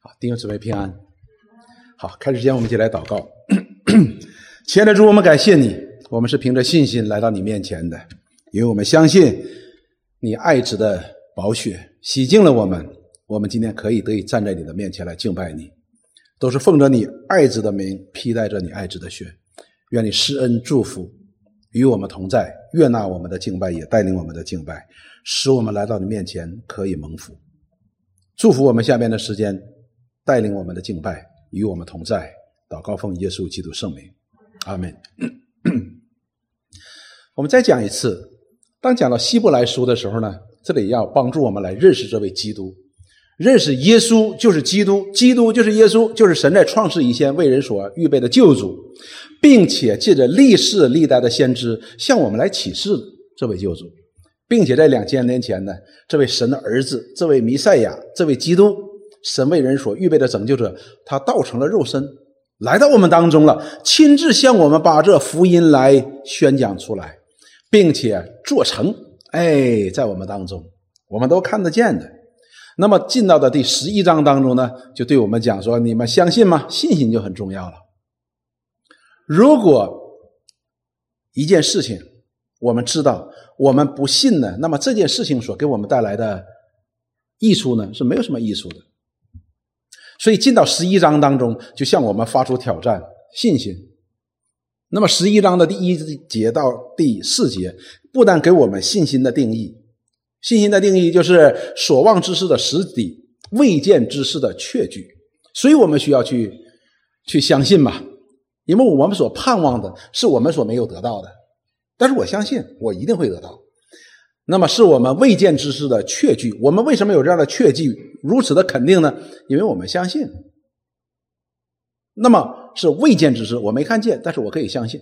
好，弟兄姊妹平安。好，开始前我们一起来祷告。亲爱的主，我们感谢你，我们是凭着信心来到你面前的，因为我们相信你爱子的宝血洗净了我们，我们今天可以得以站在你的面前来敬拜你，都是奉着你爱子的名，披戴着你爱子的血。愿你施恩祝福与我们同在，悦纳我们的敬拜，也带领我们的敬拜，使我们来到你面前可以蒙福。祝福我们下面的时间，带领我们的敬拜与我们同在。祷告奉耶稣基督圣名。阿门。我们再讲一次，当讲到希伯来书的时候呢，这里要帮助我们来认识这位基督，认识耶稣就是基督，基督就是耶稣，就是神在创世以前为人所预备的救主，并且借着历世历代的先知向我们来启示这位救主，并且在两千年前呢，这位神的儿子，这位弥赛亚，这位基督，神为人所预备的拯救者，他道成了肉身。来到我们当中了，亲自向我们把这福音来宣讲出来，并且做成。哎，在我们当中，我们都看得见的。那么进到的第十一章当中呢，就对我们讲说：你们相信吗？信心就很重要了。如果一件事情我们知道，我们不信呢，那么这件事情所给我们带来的益处呢，是没有什么益处的。所以进到十一章当中，就向我们发出挑战：信心。那么十一章的第一节到第四节，不但给我们信心的定义，信心的定义就是所望之事的实底，未见之事的确据。所以我们需要去去相信嘛，因为我们所盼望的是我们所没有得到的，但是我相信我一定会得到。那么是我们未见之事的确据。我们为什么有这样的确据，如此的肯定呢？因为我们相信。那么是未见之事，我没看见，但是我可以相信。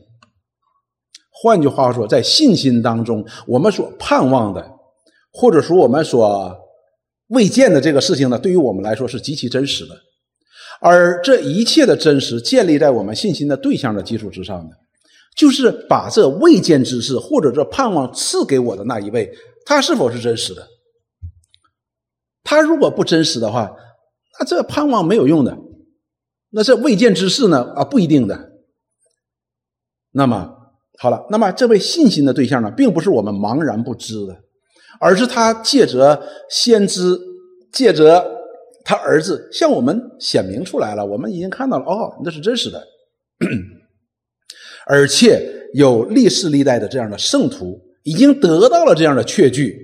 换句话说，在信心当中，我们所盼望的，或者说我们所未见的这个事情呢，对于我们来说是极其真实的。而这一切的真实，建立在我们信心的对象的基础之上的。就是把这未见之事，或者这盼望赐给我的那一位，他是否是真实的？他如果不真实的话，那这盼望没有用的。那这未见之事呢？啊，不一定的。那么好了，那么这位信心的对象呢，并不是我们茫然不知的，而是他借着先知，借着他儿子向我们显明出来了。我们已经看到了，哦，那是真实的。而且有历世历代的这样的圣徒已经得到了这样的确据，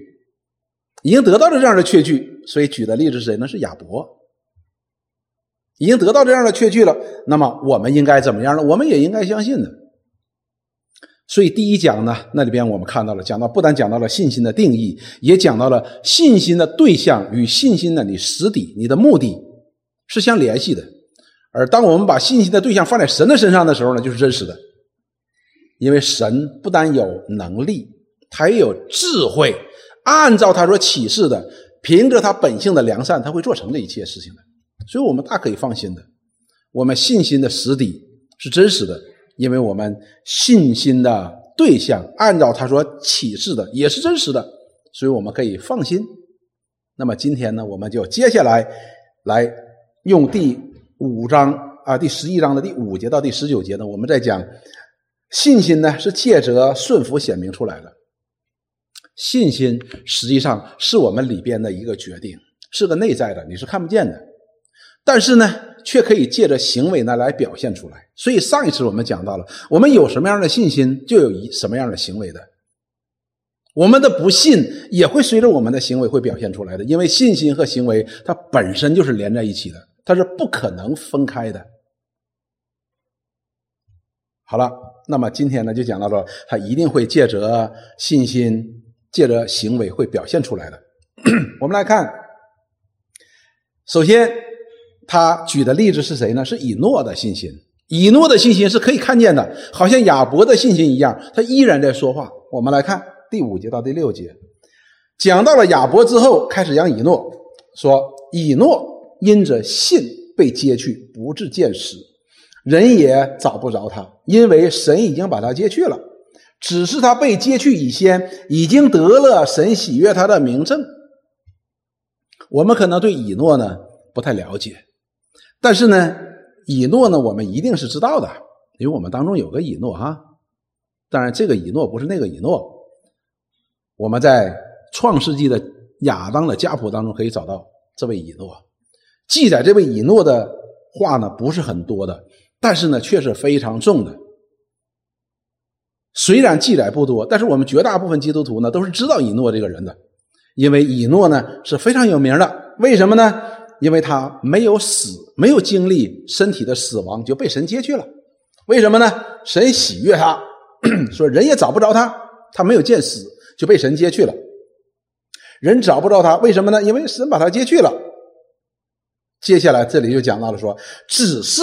已经得到了这样的确据，所以举的例子是谁？呢是亚伯，已经得到这样的确据了。那么我们应该怎么样呢？我们也应该相信的。所以第一讲呢，那里边我们看到了，讲到不但讲到了信心的定义，也讲到了信心的对象与信心的你实底、你的目的是相联系的。而当我们把信心的对象放在神的身上的时候呢，就是真实的。因为神不但有能力，他也有智慧，按照他所启示的，凭着他本性的良善，他会做成这一切事情的。所以，我们大可以放心的，我们信心的实底是真实的，因为我们信心的对象按照他所启示的也是真实的，所以我们可以放心。那么今天呢，我们就接下来来用第五章啊，第十一章的第五节到第十九节呢，我们再讲。信心呢，是借着顺服显明出来的。信心实际上是我们里边的一个决定，是个内在的，你是看不见的，但是呢，却可以借着行为呢来表现出来。所以上一次我们讲到了，我们有什么样的信心，就有一什么样的行为的。我们的不信也会随着我们的行为会表现出来的，因为信心和行为它本身就是连在一起的，它是不可能分开的。好了。那么今天呢，就讲到了，他一定会借着信心，借着行为会表现出来的。我们来看，首先他举的例子是谁呢？是以诺的信心。以诺的信心是可以看见的，好像亚伯的信心一样，他依然在说话。我们来看第五节到第六节，讲到了亚伯之后，开始讲以诺，说以诺因着信被接去，不至见死。人也找不着他，因为神已经把他接去了。只是他被接去以先，已经得了神喜悦他的名证。我们可能对以诺呢不太了解，但是呢，以诺呢，我们一定是知道的，因为我们当中有个以诺哈。当然，这个以诺不是那个以诺。我们在创世纪的亚当的家谱当中可以找到这位以诺，记载这位以诺的话呢不是很多的，但是呢却是非常重的。虽然记载不多，但是我们绝大部分基督徒呢都是知道以诺这个人的，因为以诺呢是非常有名的。为什么呢？因为他没有死，没有经历身体的死亡就被神接去了。为什么呢？神喜悦他，说人也找不着他，他没有见死就被神接去了。人找不着他，为什么呢？因为神把他接去了。接下来这里就讲到了说，只是，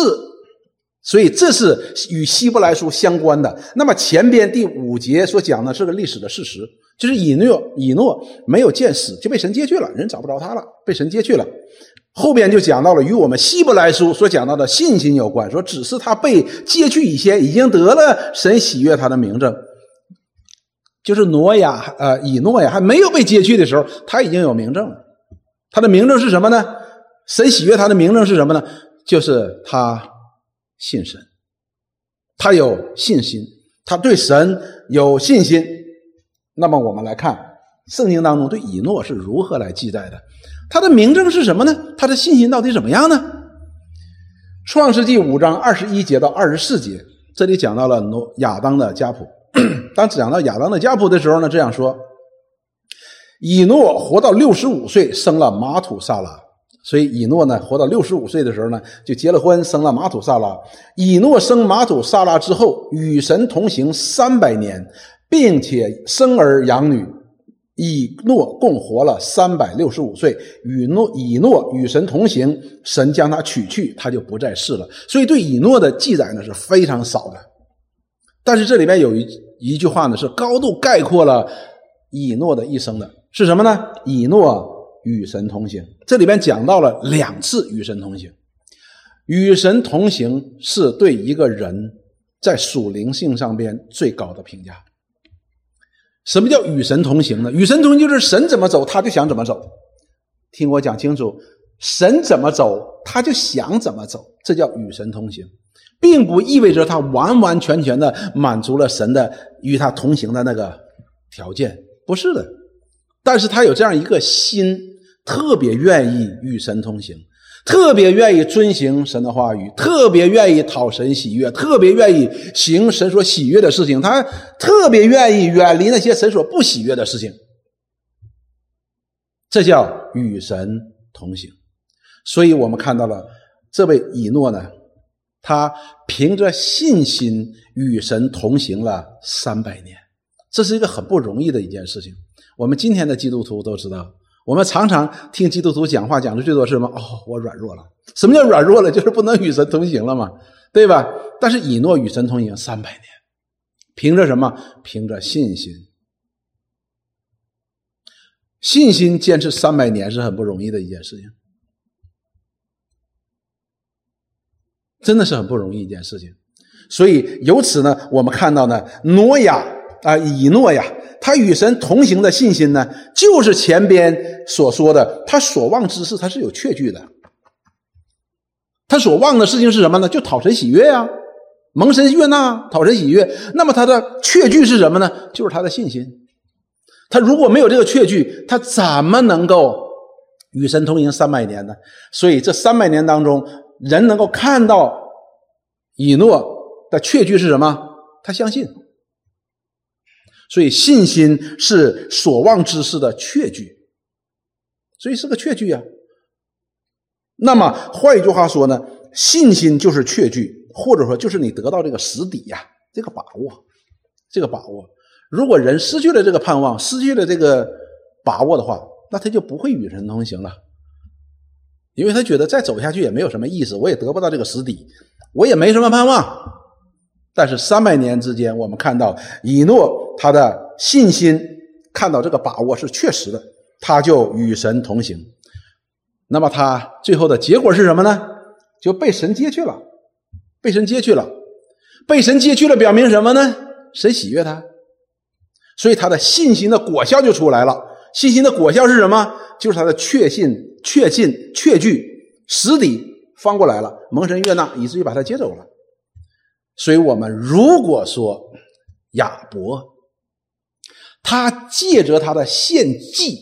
所以这是与希伯来书相关的。那么前边第五节所讲的是个历史的事实，就是以诺以诺没有见死就被神接去了，人找不着他了，被神接去了。后边就讲到了与我们希伯来书所讲到的信心有关，说只是他被接去以前，已经得了神喜悦他的名证，就是挪亚呃以诺呀还没有被接去的时候，他已经有名证了。他的名证是什么呢？神喜悦他的名证是什么呢？就是他信神，他有信心，他对神有信心。那么我们来看圣经当中对以诺是如何来记载的。他的名证是什么呢？他的信心到底怎么样呢？创世纪五章二十一节到二十四节，这里讲到了挪亚当的家谱。当讲到亚当的家谱的时候呢，这样说：以诺活到六十五岁，生了马土萨拉。所以以诺呢，活到六十五岁的时候呢，就结了婚，生了马土萨拉。以诺生马土萨拉之后，与神同行三百年，并且生儿养女。以诺共活了三百六十五岁，与诺以诺与神同行，神将他取去，他就不再世了。所以对以诺的记载呢是非常少的。但是这里面有一一句话呢是高度概括了以诺的一生的，是什么呢？以诺与神同行，这里边讲到了两次与神同行。与神同行是对一个人在属灵性上边最高的评价。什么叫与神同行呢？与神同行就是神怎么走，他就想怎么走。听我讲清楚，神怎么走，他就想怎么走，这叫与神同行，并不意味着他完完全全的满足了神的与他同行的那个条件，不是的。但是他有这样一个心，特别愿意与神同行。特别愿意遵行神的话语，特别愿意讨神喜悦，特别愿意行神所喜悦的事情。他特别愿意远离那些神所不喜悦的事情。这叫与神同行。所以我们看到了这位以诺呢，他凭着信心与神同行了三百年，这是一个很不容易的一件事情。我们今天的基督徒都知道。我们常常听基督徒讲话，讲的最多是什么？哦，我软弱了。什么叫软弱了？就是不能与神同行了嘛，对吧？但是以诺与神同行三百年，凭着什么？凭着信心。信心坚持三百年是很不容易的一件事情，真的是很不容易一件事情。所以由此呢，我们看到呢，挪亚啊，以诺呀。他与神同行的信心呢，就是前边所说的，他所望之事他是有确据的。他所望的事情是什么呢？就讨神喜悦呀，蒙神悦纳，讨神喜悦。那么他的确据是什么呢？就是他的信心。他如果没有这个确据，他怎么能够与神同行三百年呢？所以这三百年当中，人能够看到以诺的确据是什么？他相信。所以信心是所望之事的确据，所以是个确据啊。那么换一句话说呢，信心就是确据，或者说就是你得到这个实底呀，这个把握，这个把握。如果人失去了这个盼望，失去了这个把握的话，那他就不会与神同行了，因为他觉得再走下去也没有什么意思，我也得不到这个实底，我也没什么盼望。但是三百年之间，我们看到以诺他的信心，看到这个把握是确实的，他就与神同行。那么他最后的结果是什么呢？就被神接去了，被神接去了，被神接去了，表明什么呢？神喜悦他，所以他的信心的果效就出来了。信心的果效是什么？就是他的确信、确信、确据、实底翻过来了，蒙神悦纳，以至于把他接走了。所以，我们如果说亚伯他借着他的献祭，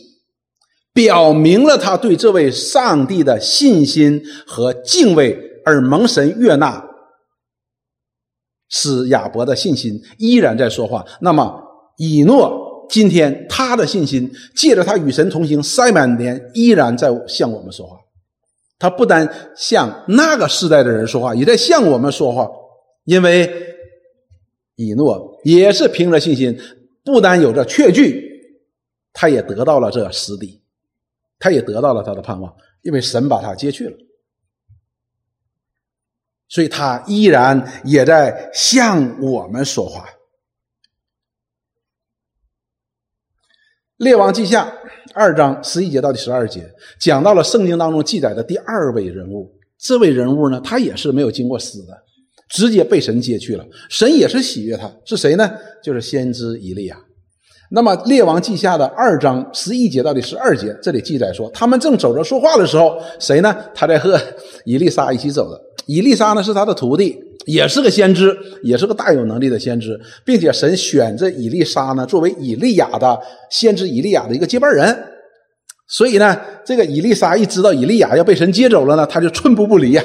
表明了他对这位上帝的信心和敬畏，而蒙神悦纳，使亚伯的信心依然在说话。那么，以诺今天他的信心借着他与神同行三百年，依然在向我们说话。他不单向那个时代的人说话，也在向我们说话。因为以诺也是凭着信心，不单有着确据，他也得到了这实底，他也得到了他的盼望，因为神把他接去了，所以他依然也在向我们说话。列王记下二章十一节到第十二节，讲到了圣经当中记载的第二位人物。这位人物呢，他也是没有经过死的。直接被神接去了，神也是喜悦他，是谁呢？就是先知以利亚。那么列王记下的二章十一节到第十二节，这里记载说，他们正走着说话的时候，谁呢？他在和以利沙一起走的。以利沙呢是他的徒弟，也是个先知，也是个大有能力的先知，并且神选择以利沙呢作为以利亚的先知以利亚的一个接班人。所以呢，这个以利沙一知道以利亚要被神接走了呢，他就寸步不离呀。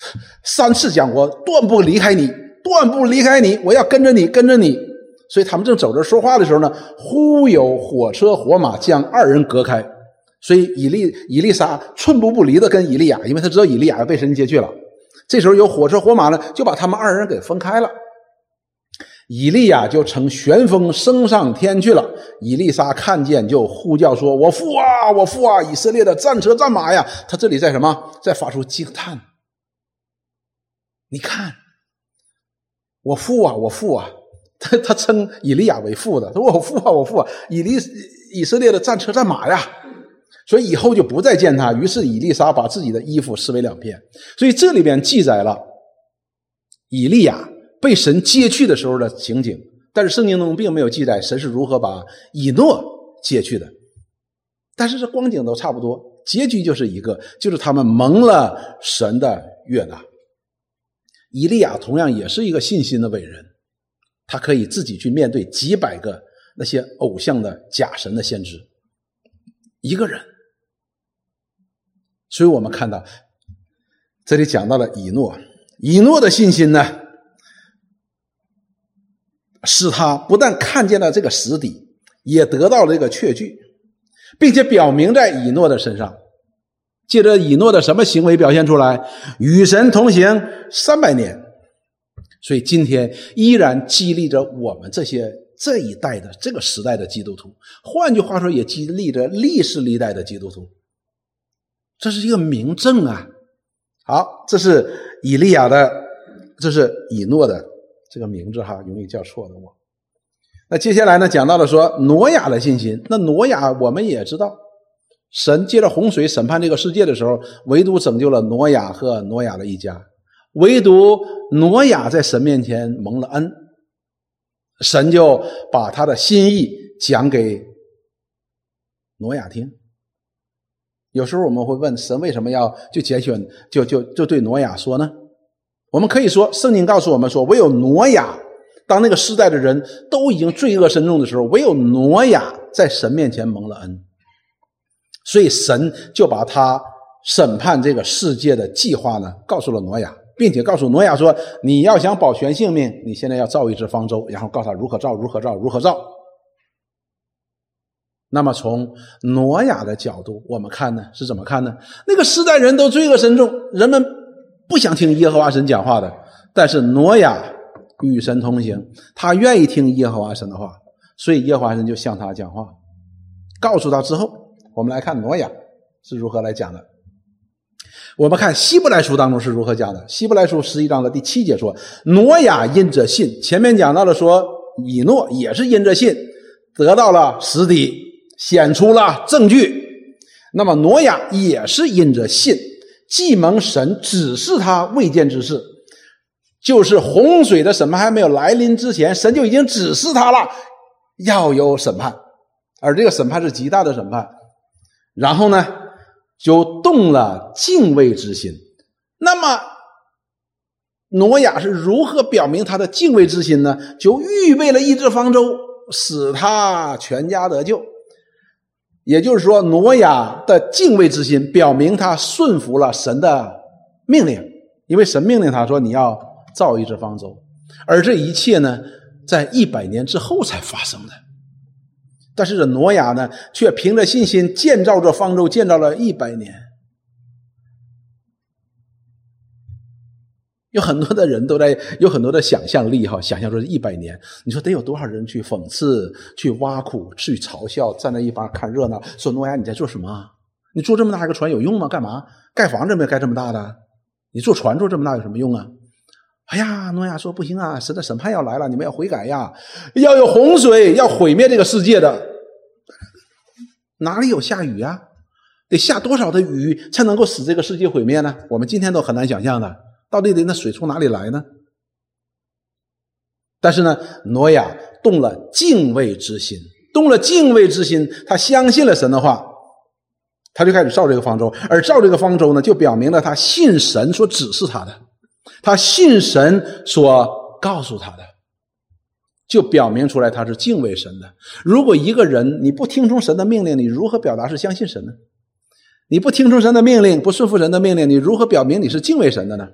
三次讲过，断不离开你，断不离开你，我要跟着你，跟着你。所以他们正走着说话的时候呢，忽有火车火马将二人隔开。所以以利以利沙寸步不离的跟以利亚，因为他知道以利亚要被神接去了。这时候有火车火马呢，就把他们二人给分开了。以利亚就乘旋风升上天去了。以利沙看见就呼叫说：“我父啊，我父啊！以色列的战车战马呀！”他这里在什么？在发出惊叹。你看，我父啊，我父啊，他他称以利亚为父的，说我父啊，我父啊，以利以色列的战车战马呀，所以以后就不再见他。于是以利沙把自己的衣服撕为两片。所以这里边记载了以利亚被神接去的时候的情景，但是圣经中并没有记载神是如何把以诺接去的。但是这光景都差不多，结局就是一个，就是他们蒙了神的悦纳。以利亚同样也是一个信心的伟人，他可以自己去面对几百个那些偶像的假神的先知，一个人。所以我们看到，这里讲到了以诺，以诺的信心呢，使他不但看见了这个实底，也得到了这个确据，并且表明在以诺的身上。借着以诺的什么行为表现出来？与神同行三百年，所以今天依然激励着我们这些这一代的这个时代的基督徒。换句话说，也激励着历史历代的基督徒。这是一个明证啊！好，这是以利亚的，这是以诺的这个名字哈，容易叫错的我。那接下来呢，讲到了说挪亚的信心。那挪亚我们也知道。神借着洪水审判这个世界的时候，唯独拯救了挪亚和挪亚的一家，唯独挪亚在神面前蒙了恩，神就把他的心意讲给挪亚听。有时候我们会问神为什么要就拣选就就就对挪亚说呢？我们可以说，圣经告诉我们说，唯有挪亚，当那个世代的人都已经罪恶深重的时候，唯有挪亚在神面前蒙了恩。所以神就把他审判这个世界的计划呢，告诉了挪亚，并且告诉挪亚说：“你要想保全性命，你现在要造一只方舟，然后告诉他如何造，如何造，如何造。”那么从挪亚的角度，我们看呢是怎么看呢？那个时代人都罪恶深重，人们不想听耶和华神讲话的，但是挪亚与神同行，他愿意听耶和华神的话，所以耶和华神就向他讲话，告诉他之后。我们来看挪亚是如何来讲的。我们看希伯来书当中是如何讲的。希伯来书十一章的第七节说：“挪亚因着信，前面讲到了说以诺也是因着信得到了实底，显出了证据。那么挪亚也是因着信，既蒙神指示他未见之事，就是洪水的审判还没有来临之前，神就已经指示他了要有审判，而这个审判是极大的审判。”然后呢，就动了敬畏之心，那么，挪亚是如何表明他的敬畏之心呢？就预备了一只方舟，使他全家得救。也就是说，挪亚的敬畏之心表明他顺服了神的命令，因为神命令他说：“你要造一只方舟。”而这一切呢，在一百年之后才发生的。但是这挪亚呢，却凭着信心建造这方舟，建造了一百年。有很多的人都在有很多的想象力哈，想象说一百年，你说得有多少人去讽刺、去挖苦、去嘲笑，站在一旁看热闹，说诺亚你在做什么？你做这么大一个船有用吗？干嘛？盖房子没盖这么大的？你做船做这么大有什么用啊？哎呀，诺亚说不行啊，神的审判要来了，你们要悔改呀，要有洪水，要毁灭这个世界的。哪里有下雨呀？得下多少的雨才能够使这个世界毁灭呢？我们今天都很难想象的。到底得那水从哪里来呢？但是呢，挪亚动了敬畏之心，动了敬畏之心，他相信了神的话，他就开始造这个方舟。而造这个方舟呢，就表明了他信神所指示他的，他信神所告诉他的，就表明出来他是敬畏神的。如果一个人你不听从神的命令，你如何表达是相信神呢？你不听从神的命令，不顺服神的命令，你如何表明你是敬畏神的呢？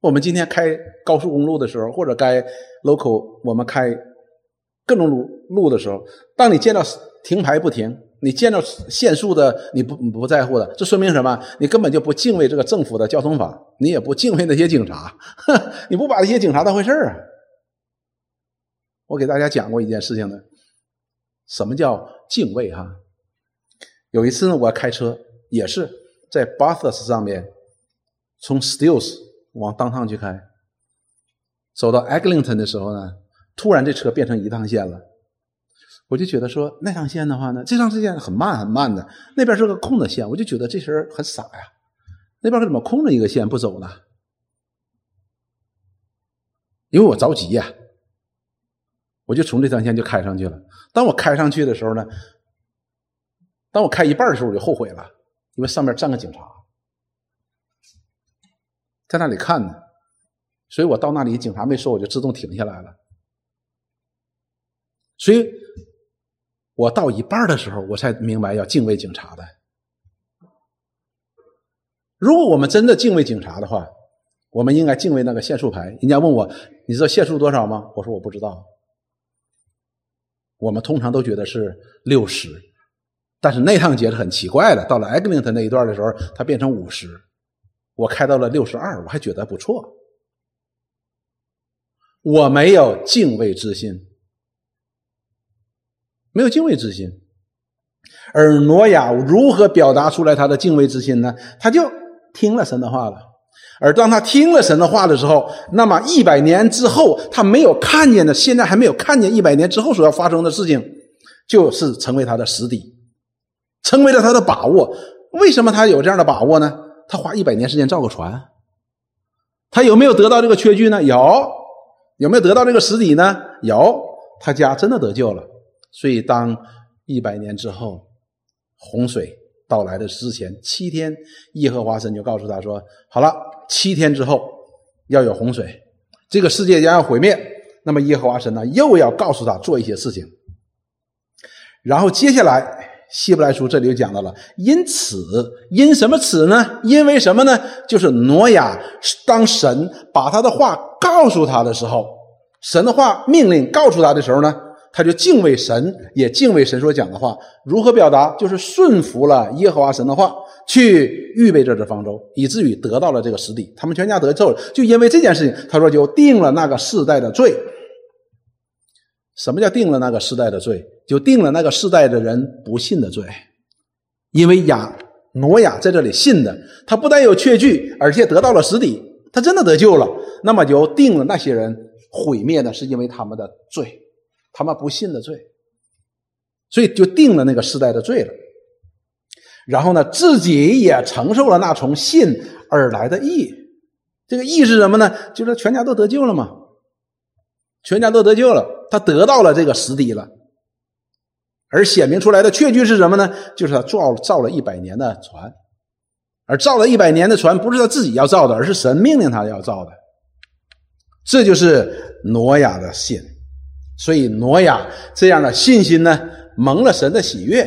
我们今天开高速公路的时候，或者该 local 我们开各种路路的时候，当你见到停牌不停，你见到限速的你不不在乎的，这说明什么？你根本就不敬畏这个政府的交通法，你也不敬畏那些警察，你不把那些警察当回事儿啊！我给大家讲过一件事情呢，什么叫敬畏？哈，有一次呢，我开车也是在 Bathurst 上面，从 Stills。往当趟去开，走到 Eglinton 的时候呢，突然这车变成一趟线了，我就觉得说那趟线的话呢，这趟线很慢很慢的，那边是个空的线，我就觉得这人很傻呀，那边怎么空着一个线不走呢？因为我着急呀，我就从这条线就开上去了。当我开上去的时候呢，当我开一半的时候我就后悔了，因为上面站个警察。在那里看呢，所以我到那里，警察没说，我就自动停下来了。所以，我到一半的时候，我才明白要敬畏警察的。如果我们真的敬畏警察的话，我们应该敬畏那个限速牌。人家问我，你知道限速多少吗？我说我不知道。我们通常都觉得是六十，但是那趟节是很奇怪的，到了 Eglinton 那一段的时候，它变成五十。我开到了六十二，我还觉得不错。我没有敬畏之心，没有敬畏之心。而挪亚如何表达出来他的敬畏之心呢？他就听了神的话了。而当他听了神的话的时候，那么一百年之后，他没有看见的，现在还没有看见一百年之后所要发生的事情，就是成为他的实底，成为了他的把握。为什么他有这样的把握呢？他花一百年时间造个船，他有没有得到这个缺据呢？有，有没有得到这个实底呢？有，他家真的得救了。所以当一百年之后，洪水到来的之前七天，耶和华神就告诉他说：“好了，七天之后要有洪水，这个世界将要毁灭。”那么耶和华神呢，又要告诉他做一些事情，然后接下来。希伯来书这里就讲到了，因此，因什么此呢？因为什么呢？就是挪亚当神把他的话告诉他的时候，神的话命令告诉他的时候呢，他就敬畏神，也敬畏神所讲的话。如何表达？就是顺服了耶和华神的话，去预备这只方舟，以至于得到了这个实地。他们全家得救了，就因为这件事情，他说就定了那个世代的罪。什么叫定了那个世代的罪？就定了那个世代的人不信的罪，因为亚挪亚在这里信的，他不但有确据，而且得到了实底，他真的得救了。那么就定了那些人毁灭的是因为他们的罪，他们不信的罪，所以就定了那个世代的罪了。然后呢，自己也承受了那从信而来的义。这个义是什么呢？就是全家都得救了嘛，全家都得救了。他得到了这个实底了，而显明出来的确据是什么呢？就是他造造了一百年的船，而造了一百年的船不是他自己要造的，而是神命令他要造的。这就是挪亚的信。所以挪亚这样的信心呢，蒙了神的喜悦，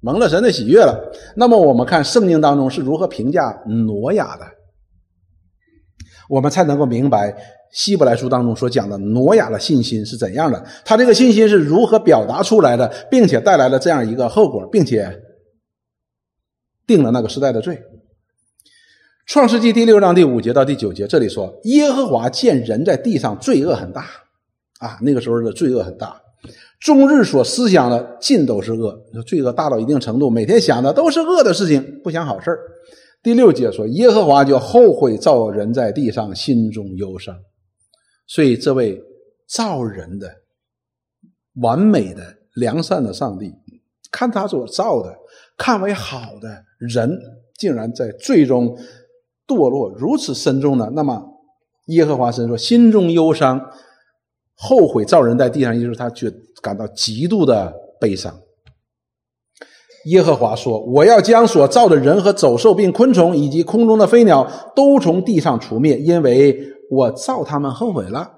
蒙了神的喜悦了。那么我们看圣经当中是如何评价挪亚的，我们才能够明白希伯来书当中所讲的挪亚的信心是怎样的，他这个信心是如何表达出来的，并且带来了这样一个后果，并且定了那个时代的罪。创世纪第六章第五节到第九节，这里说耶和华见人在地上罪恶很大。啊，那个时候的罪恶很大，终日所思想的尽都是恶，罪恶大到一定程度，每天想的都是恶的事情，不想好事第六节说，耶和华就后悔造人在地上，心中忧伤。所以这位造人的完美的良善的上帝，看他所造的看为好的人，竟然在最终堕落如此深重呢？那么耶和华神说，心中忧伤。后悔造人在地上，也就是他觉感到极度的悲伤。耶和华说：“我要将所造的人和走兽，并昆虫以及空中的飞鸟，都从地上除灭，因为我造他们后悔了。”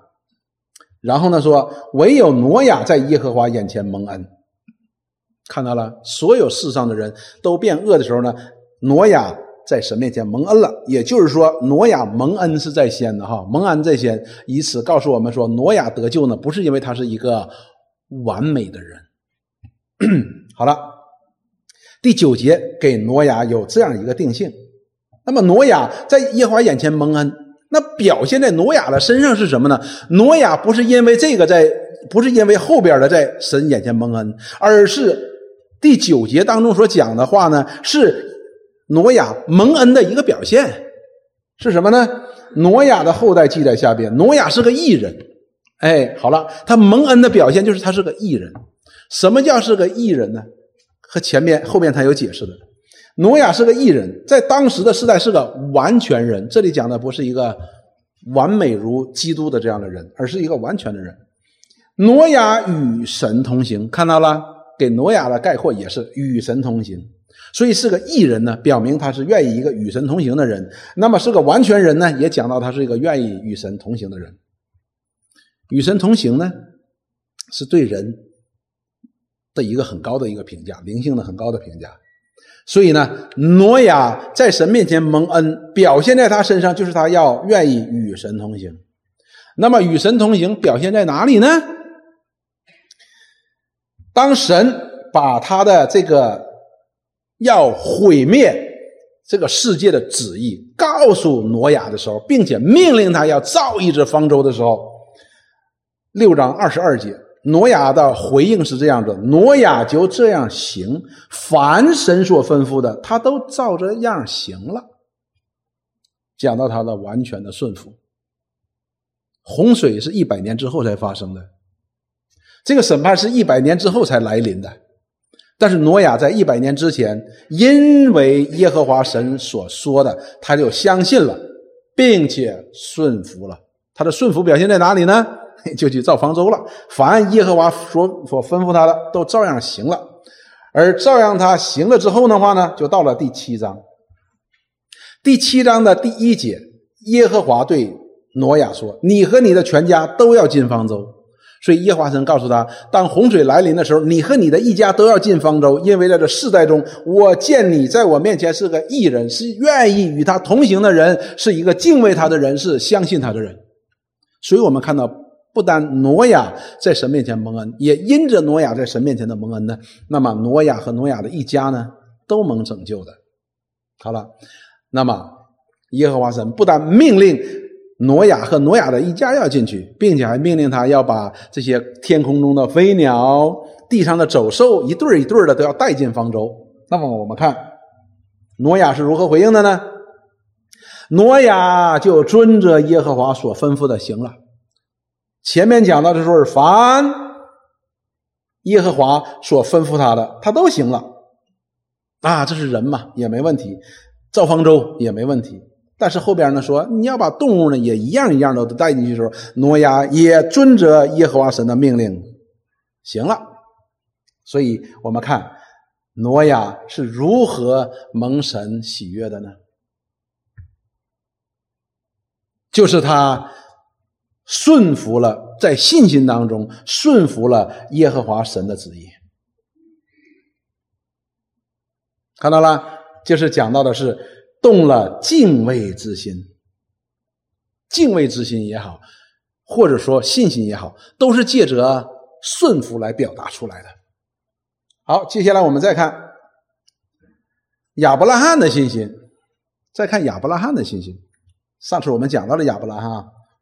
然后呢，说：“唯有挪亚在耶和华眼前蒙恩。”看到了，所有世上的人都变恶的时候呢，挪亚。在神面前蒙恩了，也就是说，挪亚蒙恩是在先的哈，蒙恩在先，以此告诉我们说，挪亚得救呢，不是因为他是一个完美的人。好了，第九节给挪亚有这样一个定性。那么，挪亚在耶华眼前蒙恩，那表现在挪亚的身上是什么呢？挪亚不是因为这个在，不是因为后边的在神眼前蒙恩，而是第九节当中所讲的话呢是。挪亚蒙恩的一个表现是什么呢？挪亚的后代记在下边。挪亚是个异人，哎，好了，他蒙恩的表现就是他是个异人。什么叫是个异人呢？和前面后面他有解释的。挪亚是个异人，在当时的时代是个完全人。这里讲的不是一个完美如基督的这样的人，而是一个完全的人。挪亚与神同行，看到了？给挪亚的概括也是与神同行。所以是个异人呢，表明他是愿意一个与神同行的人。那么是个完全人呢，也讲到他是一个愿意与神同行的人。与神同行呢，是对人的一个很高的一个评价，灵性的很高的评价。所以呢，挪亚在神面前蒙恩，表现在他身上就是他要愿意与神同行。那么与神同行表现在哪里呢？当神把他的这个。要毁灭这个世界的旨意，告诉挪亚的时候，并且命令他要造一只方舟的时候，六章二十二节，挪亚的回应是这样的：挪亚就这样行，凡神所吩咐的，他都照着样行了。讲到他的完全的顺服。洪水是一百年之后才发生的，这个审判是一百年之后才来临的。但是挪亚在一百年之前，因为耶和华神所说的，他就相信了，并且顺服了。他的顺服表现在哪里呢？就去造方舟了。凡耶和华所所吩咐他的，都照样行了。而照样他行了之后的话呢，就到了第七章。第七章的第一节，耶和华对挪亚说：“你和你的全家都要进方舟。”所以耶和华神告诉他：“当洪水来临的时候，你和你的一家都要进方舟，因为在这世代中，我见你在我面前是个异人，是愿意与他同行的人，是一个敬畏他的人，是相信他的人。所以，我们看到，不单挪亚在神面前蒙恩，也因着挪亚在神面前的蒙恩呢，那么挪亚和挪亚的一家呢，都蒙拯救的。好了，那么耶和华神不但命令。”挪亚和挪亚的一家要进去，并且还命令他要把这些天空中的飞鸟、地上的走兽一对一对的都要带进方舟。那么我们看挪亚是如何回应的呢？挪亚就遵着耶和华所吩咐的行了。前面讲到的时候，凡耶和华所吩咐他的，他都行了。啊，这是人嘛，也没问题；造方舟也没问题。但是后边呢说，你要把动物呢也一样一样的都带进去的时候，挪亚也遵着耶和华神的命令，行了。所以我们看挪亚是如何蒙神喜悦的呢？就是他顺服了，在信心当中顺服了耶和华神的旨意。看到了，就是讲到的是动了敬畏之心，敬畏之心也好，或者说信心也好，都是借着顺服来表达出来的。好，接下来我们再看亚伯拉罕的信心，再看亚伯拉罕的信心。上次我们讲到了亚伯拉罕，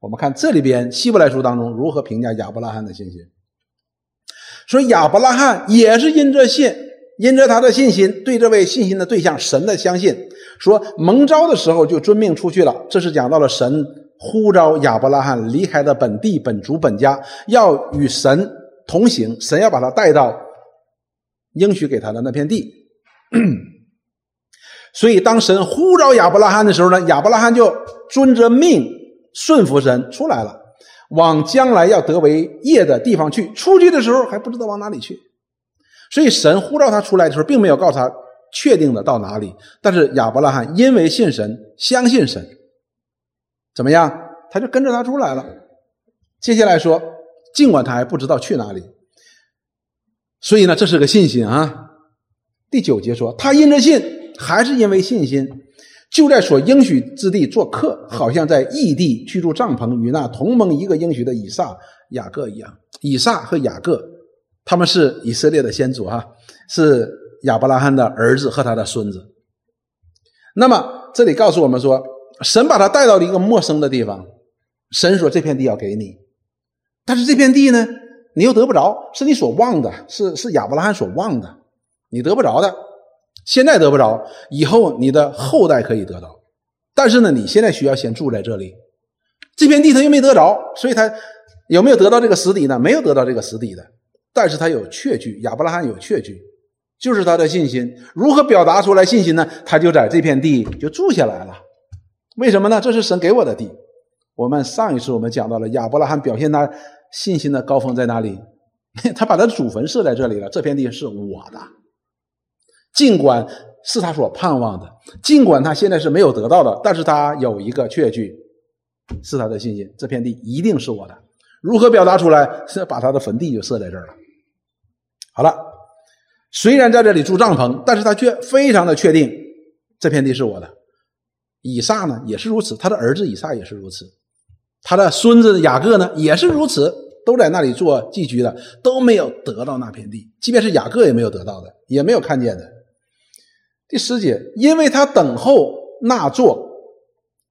我们看这里边希伯来书当中如何评价亚伯拉罕的信心。说亚伯拉罕也是因着信，因着他的信心，对这位信心的对象神的相信，说蒙召的时候就遵命出去了。这是讲到了神呼召亚伯拉罕离开的本地、本族、本家，要与神同行，神要把他带到应许给他的那片地。所以，当神呼召亚伯拉罕的时候呢，亚伯拉罕就遵着命顺服神出来了，往将来要得为业的地方去。出去的时候还不知道往哪里去，所以神呼召他出来的时候，并没有告诉他确定的到哪里。但是亚伯拉罕因为信神，相信神，怎么样？他就跟着他出来了。接下来说，尽管他还不知道去哪里，所以呢，这是个信心啊。第九节说，他因着信。还是因为信心，就在所应许之地做客，好像在异地居住帐篷，与那同盟一个应许的以撒、雅各一样。以撒和雅各，他们是以色列的先祖哈，是亚伯拉罕的儿子和他的孙子。那么这里告诉我们说，神把他带到了一个陌生的地方，神说这片地要给你，但是这片地呢，你又得不着，是你所望的，是是亚伯拉罕所望的，你得不着的。现在得不着，以后你的后代可以得到。但是呢，你现在需要先住在这里。这片地他又没得着，所以他有没有得到这个实底呢？没有得到这个实底的。但是他有确据，亚伯拉罕有确据，就是他的信心。如何表达出来信心呢？他就在这片地就住下来了。为什么呢？这是神给我的地。我们上一次我们讲到了亚伯拉罕表现他信心的高峰在哪里？他把他的祖坟设在这里了。这片地是我的。尽管是他所盼望的，尽管他现在是没有得到的，但是他有一个确据，是他的信心。这片地一定是我的。如何表达出来？是把他的坟地就设在这儿了。好了，虽然在这里住帐篷，但是他却非常的确定这片地是我的。以撒呢也是如此，他的儿子以撒也是如此，他的孙子雅各呢也是如此。都在那里做寄居的，都没有得到那片地，即便是雅各也没有得到的，也没有看见的。第十节，因为他等候那座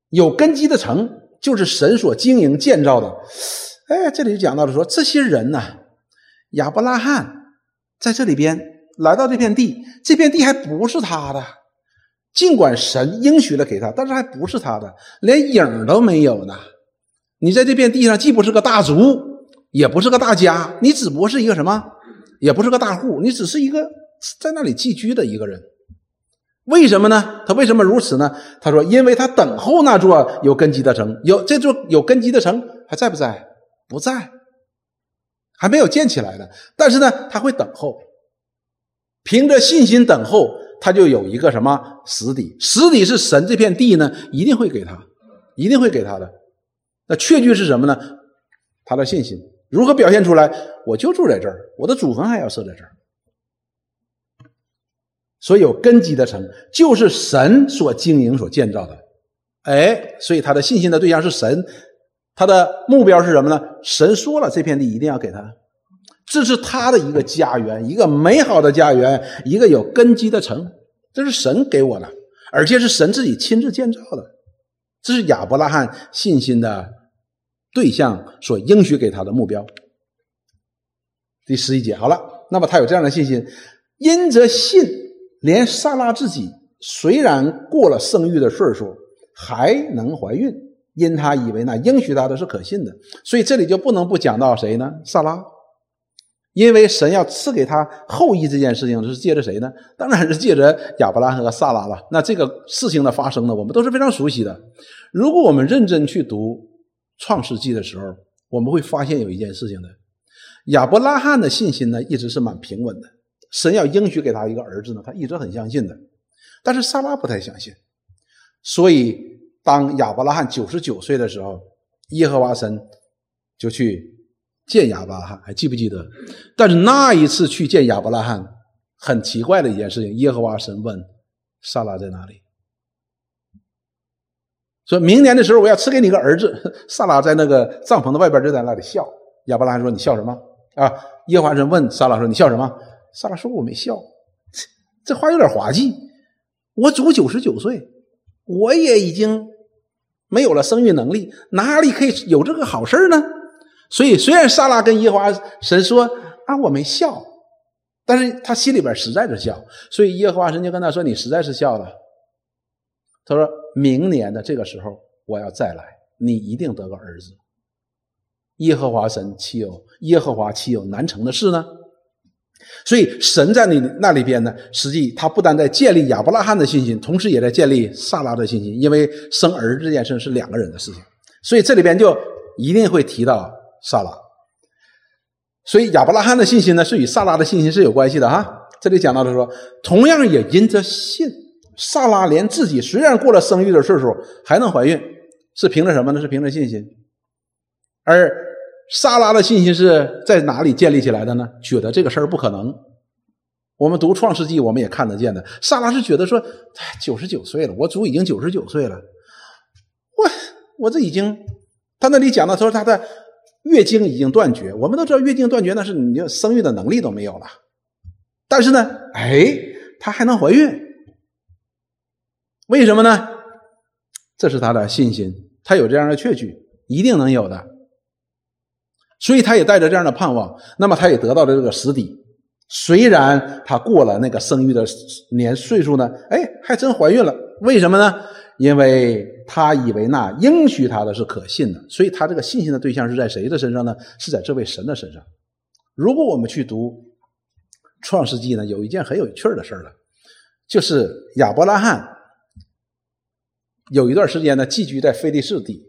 有根基的城，就是神所经营建造的。哎，这里就讲到了说，这些人呐，亚伯拉罕在这里边来到这片地，这片地还不是他的，尽管神应许了给他，但是还不是他的，连影都没有呢。你在这片地上既不是个大族，也不是个大家，你只不过是一个什么，也不是个大户，你只是一个在那里寄居的一个人。为什么呢？他为什么如此呢？他说：“因为他等候那座有根基的城，有这座有根基的城还在不在？不在，还没有建起来的。但是呢，他会等候，凭着信心等候，他就有一个什么实底？实底是神这片地呢，一定会给他，一定会给他的。那确据是什么呢？他的信心如何表现出来？我就住在这儿，我的祖坟还要设在这儿。”所以有根基的城，就是神所经营、所建造的，哎，所以他的信心的对象是神，他的目标是什么呢？神说了，这片地一定要给他，这是他的一个家园，一个美好的家园，一个有根基的城，这是神给我的，而且是神自己亲自建造的，这是亚伯拉罕信心的对象所应许给他的目标。第十一节，好了，那么他有这样的信心，因着信。连萨拉自己虽然过了生育的岁数，还能怀孕，因他以为那应许他的是可信的，所以这里就不能不讲到谁呢？萨拉，因为神要赐给他后裔这件事情是借着谁呢？当然是借着亚伯拉罕和萨拉了。那这个事情的发生呢，我们都是非常熟悉的。如果我们认真去读创世纪的时候，我们会发现有一件事情的：亚伯拉罕的信心呢，一直是蛮平稳的。神要应许给他一个儿子呢？他一直很相信的，但是萨拉不太相信。所以当亚伯拉罕九十九岁的时候，耶和华神就去见亚伯拉罕，还记不记得？但是那一次去见亚伯拉罕，很奇怪的一件事情，耶和华神问萨拉在哪里？说明年的时候我要赐给你个儿子。萨拉在那个帐篷的外边就在那里笑。亚伯拉罕说：“你笑什么？”啊，耶和华神问萨拉说：“你笑什么？”萨拉说：“我没笑。”这话有点滑稽。我主九十九岁，我也已经没有了生育能力，哪里可以有这个好事呢？所以，虽然萨拉跟耶和华神说：“啊，我没笑。”但是他心里边实在是笑。所以耶和华神就跟他说：“你实在是笑了。”他说。明年的这个时候，我要再来，你一定得个儿子。耶和华神岂有耶和华岂有难成的事呢？所以神在你那里边呢，实际他不但在建立亚伯拉罕的信心，同时也在建立萨拉的信心，因为生儿子这件事是两个人的事情，所以这里边就一定会提到萨拉。所以亚伯拉罕的信心呢，是与萨拉的信心是有关系的哈。这里讲到的说，同样也因着信。萨拉连自己虽然过了生育的岁数还能怀孕，是凭着什么呢？是凭着信心。而萨拉的信心是在哪里建立起来的呢？觉得这个事儿不可能。我们读创世纪，我们也看得见的。萨拉是觉得说，九十九岁了，我主已经九十九岁了，我我这已经，他那里讲的说他的月经已经断绝。我们都知道月经断绝那是你就生育的能力都没有了。但是呢，哎，她还能怀孕。为什么呢？这是他的信心，他有这样的确据，一定能有的。所以他也带着这样的盼望，那么他也得到了这个实底。虽然他过了那个生育的年岁数呢，哎，还真怀孕了。为什么呢？因为他以为那应许他的是可信的，所以他这个信心的对象是在谁的身上呢？是在这位神的身上。如果我们去读创世纪呢，有一件很有趣的事了，就是亚伯拉罕。有一段时间呢，寄居在菲利士地。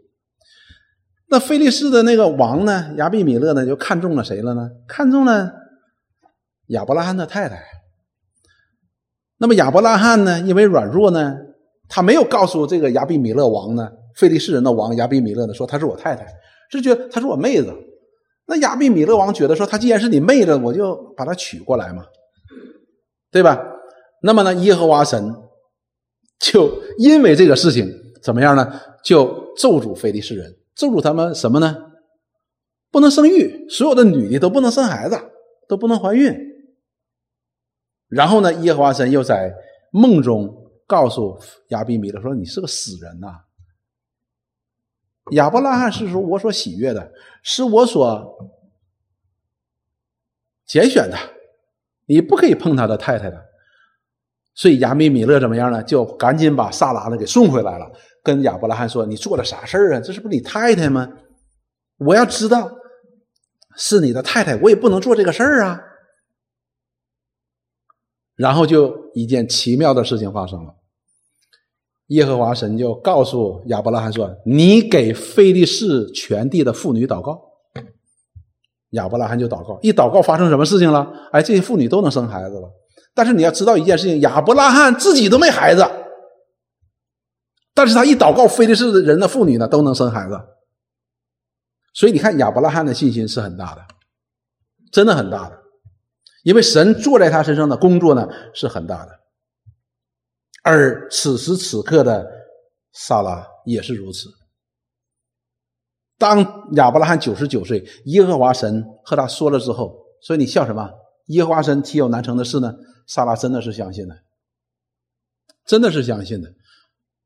那菲利士的那个王呢，亚比米勒呢，就看中了谁了呢？看中了亚伯拉罕的太太。那么亚伯拉罕呢，因为软弱呢，他没有告诉这个亚比米勒王呢，费利士人的王亚比米勒呢，说她是我太太，是觉得她是我妹子。那亚比米勒王觉得说，她既然是你妹子，我就把她娶过来嘛，对吧？那么呢，耶和华神。就因为这个事情怎么样呢？就咒诅非利士人，咒诅他们什么呢？不能生育，所有的女的都不能生孩子，都不能怀孕。然后呢，耶和华神又在梦中告诉亚比米勒说：“你是个死人呐！亚伯拉罕是说我所喜悦的，是我所拣选的，你不可以碰他的太太的。”所以亚米米勒怎么样呢？就赶紧把萨拉呢给送回来了，跟亚伯拉罕说：“你做了啥事儿啊？这是不是你太太吗？我要知道是你的太太，我也不能做这个事儿啊。”然后就一件奇妙的事情发生了，耶和华神就告诉亚伯拉罕说：“你给非利士全地的妇女祷告。”亚伯拉罕就祷告，一祷告发生什么事情了？哎，这些妇女都能生孩子了。但是你要知道一件事情，亚伯拉罕自己都没孩子，但是他一祷告，非利士人的妇女呢都能生孩子，所以你看亚伯拉罕的信心是很大的，真的很大的，因为神坐在他身上的工作呢是很大的，而此时此刻的萨拉也是如此。当亚伯拉罕九十九岁，耶和华神和他说了之后，所以你笑什么？耶和华神岂有难成的事呢？萨拉真的是相信的，真的是相信的，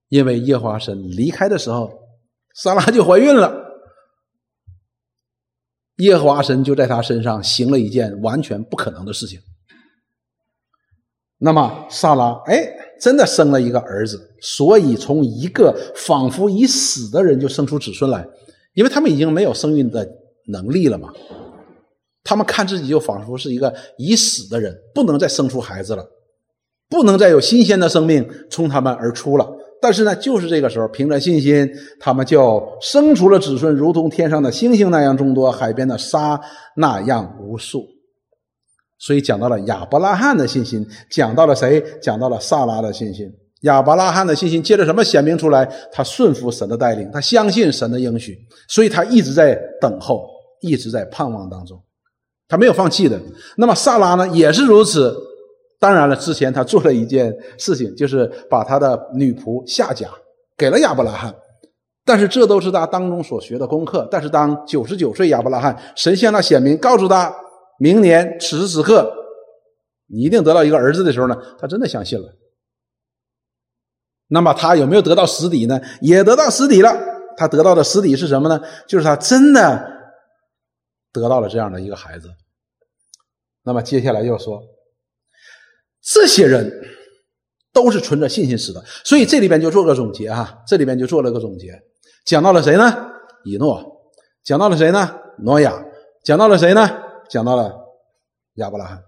因为耶和华神离开的时候，萨拉就怀孕了。耶和华神就在他身上行了一件完全不可能的事情。那么萨拉哎，真的生了一个儿子，所以从一个仿佛已死的人就生出子孙来，因为他们已经没有生育的能力了嘛。他们看自己就仿佛是一个已死的人，不能再生出孩子了，不能再有新鲜的生命从他们而出了。但是呢，就是这个时候，凭着信心，他们就生出了子孙，如同天上的星星那样众多，海边的沙那样无数。所以讲到了亚伯拉罕的信心，讲到了谁？讲到了萨拉的信心。亚伯拉罕的信心借着什么显明出来？他顺服神的带领，他相信神的应许，所以他一直在等候，一直在盼望当中，他没有放弃的。那么萨拉呢，也是如此。当然了，之前他做了一件事情，就是把他的女仆夏甲给了亚伯拉罕，但是这都是他当中所学的功课。但是当九十九岁亚伯拉罕神向他显明，告诉他明年此时此刻你一定得到一个儿子的时候呢，他真的相信了。那么他有没有得到实底呢？也得到实底了。他得到的实底是什么呢？就是他真的得到了这样的一个孩子。那么接下来要说。这些人都是存着信心死的，所以这里边就做个总结哈，这里边就做了个总结，讲到了谁呢？以诺，讲到了谁呢？挪亚，讲到了谁呢？讲到了亚伯拉罕。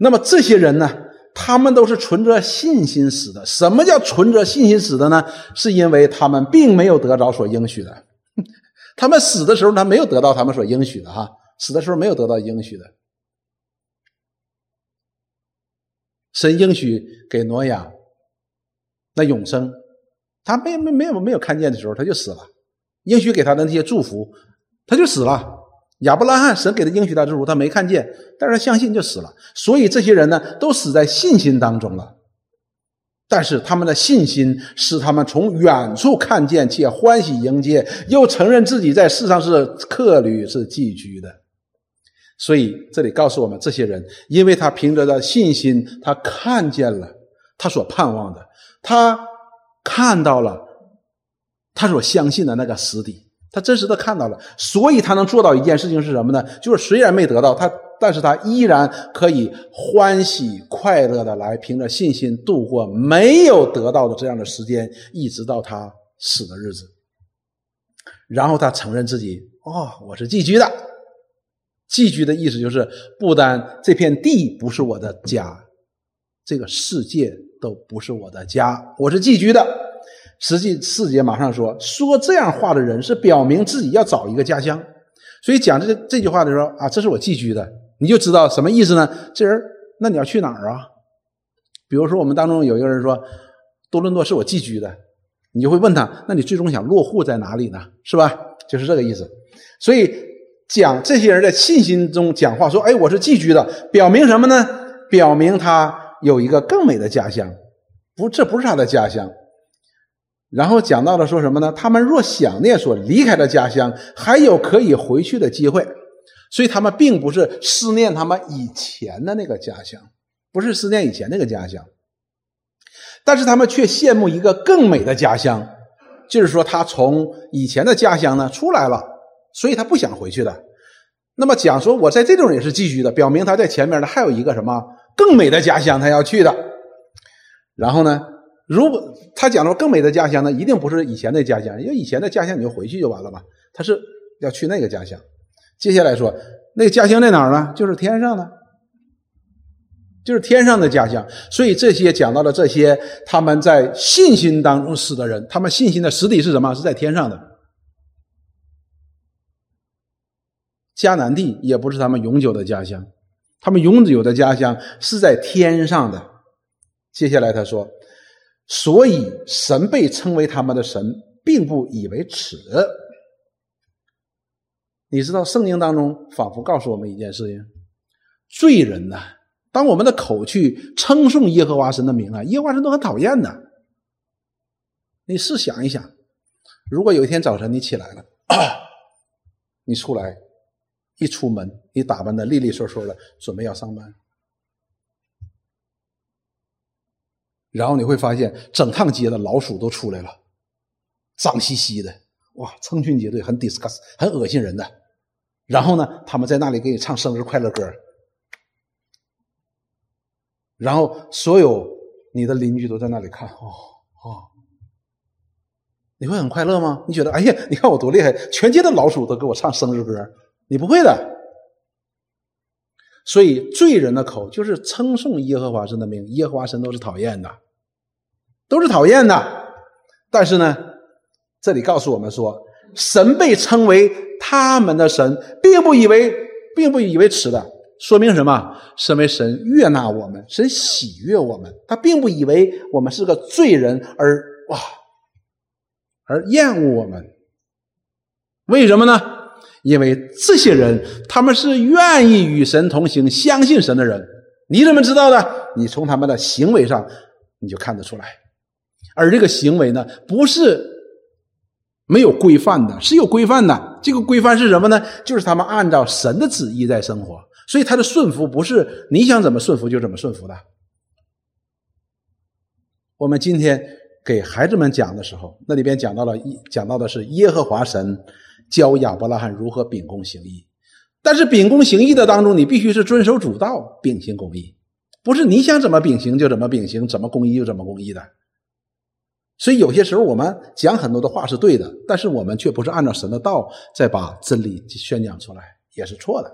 那么这些人呢，他们都是存着信心死的。什么叫存着信心死的呢？是因为他们并没有得着所应许的，他们死的时候他没有得到他们所应许的哈，死的时候没有得到应许的。神应许给挪亚那永生，他没没没有没有看见的时候，他就死了。应许给他的那些祝福，他就死了。亚伯拉罕，神给他应许的祝福，他没看见，但是他相信就死了。所以这些人呢，都死在信心当中了。但是他们的信心使他们从远处看见，且欢喜迎接，又承认自己在世上是客旅，是寄居的。所以这里告诉我们，这些人，因为他凭着的信心，他看见了他所盼望的，他看到了他所相信的那个实底，他真实的看到了，所以他能做到一件事情是什么呢？就是虽然没得到他，但是他依然可以欢喜快乐的来凭着信心度过没有得到的这样的时间，一直到他死的日子。然后他承认自己，哦，我是寄居的。寄居的意思就是，不单这片地不是我的家，这个世界都不是我的家，我是寄居的。实际四节马上说，说这样话的人是表明自己要找一个家乡。所以讲这这句话的时候啊，这是我寄居的，你就知道什么意思呢？这人，那你要去哪儿啊？比如说我们当中有一个人说，多伦多是我寄居的，你就会问他，那你最终想落户在哪里呢？是吧？就是这个意思。所以。讲这些人在信心中讲话，说：“哎，我是寄居的，表明什么呢？表明他有一个更美的家乡，不，这不是他的家乡。然后讲到了说什么呢？他们若想念所离开的家乡，还有可以回去的机会，所以他们并不是思念他们以前的那个家乡，不是思念以前那个家乡，但是他们却羡慕一个更美的家乡，就是说他从以前的家乡呢出来了。”所以他不想回去的。那么讲说，我在这种也是寄居的，表明他在前面呢还有一个什么更美的家乡，他要去的。然后呢，如果他讲到更美的家乡呢，一定不是以前的家乡，因为以前的家乡你就回去就完了嘛。他是要去那个家乡。接下来说，那个家乡在哪儿呢？就是天上的，就是天上的家乡。所以这些讲到了这些，他们在信心当中死的人，他们信心的实底是什么？是在天上的。迦南地也不是他们永久的家乡，他们永久的家乡是在天上的。接下来他说：“所以神被称为他们的神，并不以为耻。”你知道圣经当中仿佛告诉我们一件事情：罪人呐，当我们的口去称颂耶和华神的名啊，耶和华神都很讨厌的。你试想一想，如果有一天早晨你起来了，你出来。一出门，你打扮的利利索索的，准备要上班，然后你会发现整趟街的老鼠都出来了，脏兮兮的，哇，成群结队，很 disgust，很恶心人的。然后呢，他们在那里给你唱生日快乐歌，然后所有你的邻居都在那里看，哦哦，你会很快乐吗？你觉得，哎呀，你看我多厉害，全街的老鼠都给我唱生日歌。你不会的，所以罪人的口就是称颂耶和华神的名，耶和华神都是讨厌的，都是讨厌的。但是呢，这里告诉我们说，神被称为他们的神，并不以为，并不以为耻的。说明什么？身为神悦纳我们，神喜悦我们，他并不以为我们是个罪人而哇而厌恶我们。为什么呢？因为这些人他们是愿意与神同行、相信神的人。你怎么知道的？你从他们的行为上你就看得出来。而这个行为呢，不是没有规范的，是有规范的。这个规范是什么呢？就是他们按照神的旨意在生活。所以他的顺服不是你想怎么顺服就怎么顺服的。我们今天给孩子们讲的时候，那里边讲到了，讲到的是耶和华神教亚伯拉罕如何秉公行义。但是秉公行义的当中，你必须是遵守主道，秉行公义，不是你想怎么秉行就怎么秉行，怎么公义就怎么公义的。所以有些时候我们讲很多的话是对的，但是我们却不是按照神的道再把真理宣讲出来，也是错的。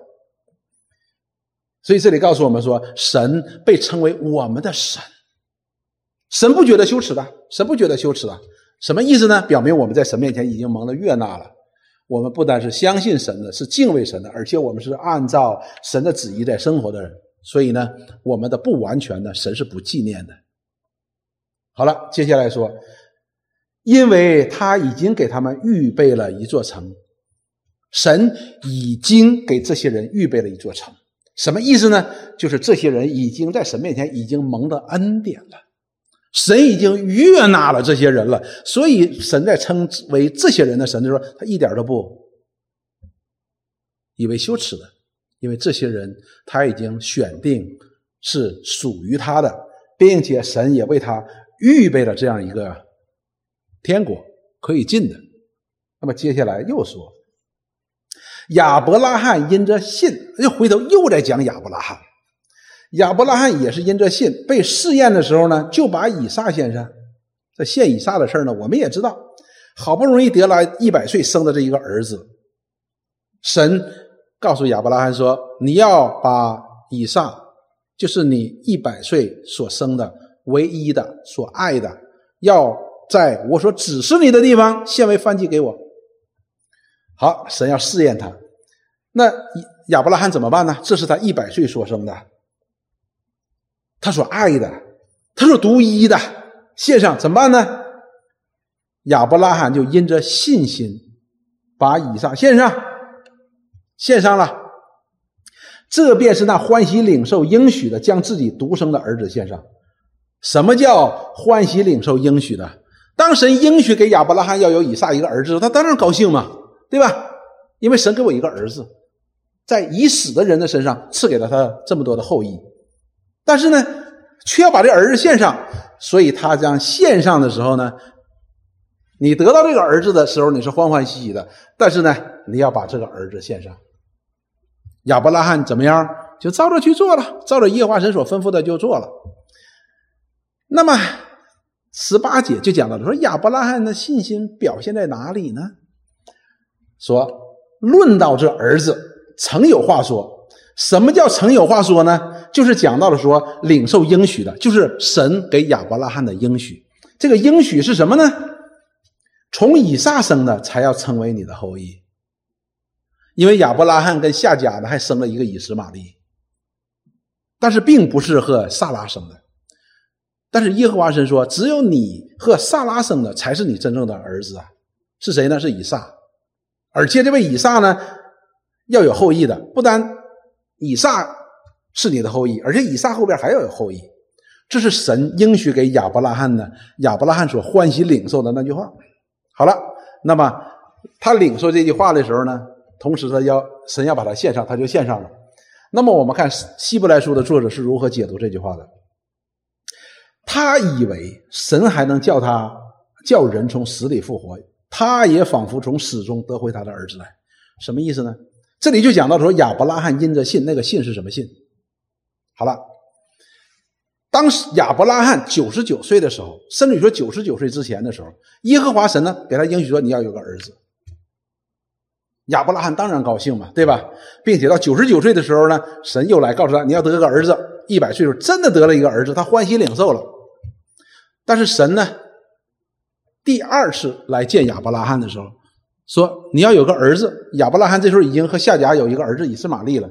所以这里告诉我们说，神被称为我们的神，神不觉得羞耻的，神不觉得羞耻的，什么意思呢？表明我们在神面前已经蒙了悦纳了。我们不单是相信神的，是敬畏神的，而且我们是按照神的旨意在生活的人。所以呢，我们的不完全呢，神是不纪念的。好了，接下来说，因为他已经给他们预备了一座城，神已经给这些人预备了一座城。什么意思呢？就是这些人已经在神面前已经蒙了恩典了，神已经悦纳了这些人了，所以神在称为这些人的神的时候，他一点都不以为羞耻的，因为这些人他已经选定是属于他的，并且神也为他预备了这样一个天国可以进的。那么接下来又说。亚伯拉罕因着信，又回头又在讲亚伯拉罕。亚伯拉罕也是因着信，被试验的时候呢，就把以撒献上。这献以撒的事呢，我们也知道。好不容易得了一百岁生的这一个儿子，神告诉亚伯拉罕说：“你要把以撒，就是你一百岁所生的唯一的、所爱的，要在我所指示你的地方献为燔祭给我。”好，神要试验他，那亚伯拉罕怎么办呢？这是他一百岁所生的，他所爱的，他所独一的，献上怎么办呢？亚伯拉罕就因着信心，把以撒献上，献上了，这便是那欢喜领受应许的，将自己独生的儿子献上。什么叫欢喜领受应许的？当神应许给亚伯拉罕要有以撒一个儿子，他当然高兴嘛。对吧？因为神给我一个儿子，在已死的人的身上赐给了他这么多的后裔，但是呢，却要把这儿子献上，所以他将献上的时候呢，你得到这个儿子的时候，你是欢欢喜喜的，但是呢，你要把这个儿子献上。亚伯拉罕怎么样？就照着去做了，照着耶和华神所吩咐的就做了。那么十八节就讲到了，说亚伯拉罕的信心表现在哪里呢？说，论到这儿子，曾有话说。什么叫曾有话说呢？就是讲到了说领受应许的，就是神给亚伯拉罕的应许。这个应许是什么呢？从以撒生的才要成为你的后裔。因为亚伯拉罕跟夏甲呢还生了一个以实玛利，但是并不是和萨拉生的。但是耶和华神说，只有你和萨拉生的才是你真正的儿子啊！是谁呢？是以撒。而且这位以撒呢，要有后裔的，不单以撒是你的后裔，而且以撒后边还要有后裔。这是神应许给亚伯拉罕的，亚伯拉罕所欢喜领受的那句话。好了，那么他领受这句话的时候呢，同时他要神要把他献上，他就献上了。那么我们看希伯来书的作者是如何解读这句话的？他以为神还能叫他叫人从死里复活。他也仿佛从死中得回他的儿子来，什么意思呢？这里就讲到说亚伯拉罕因着信，那个信是什么信？好了，当时亚伯拉罕九十九岁的时候，甚至说九十九岁之前的时候，耶和华神呢给他应许说你要有个儿子。亚伯拉罕当然高兴嘛，对吧？并且到九十九岁的时候呢，神又来告诉他你要得个儿子。一百岁时候真的得了一个儿子，他欢喜领受了。但是神呢？第二次来见亚伯拉罕的时候，说你要有个儿子。亚伯拉罕这时候已经和夏甲有一个儿子以斯玛利了，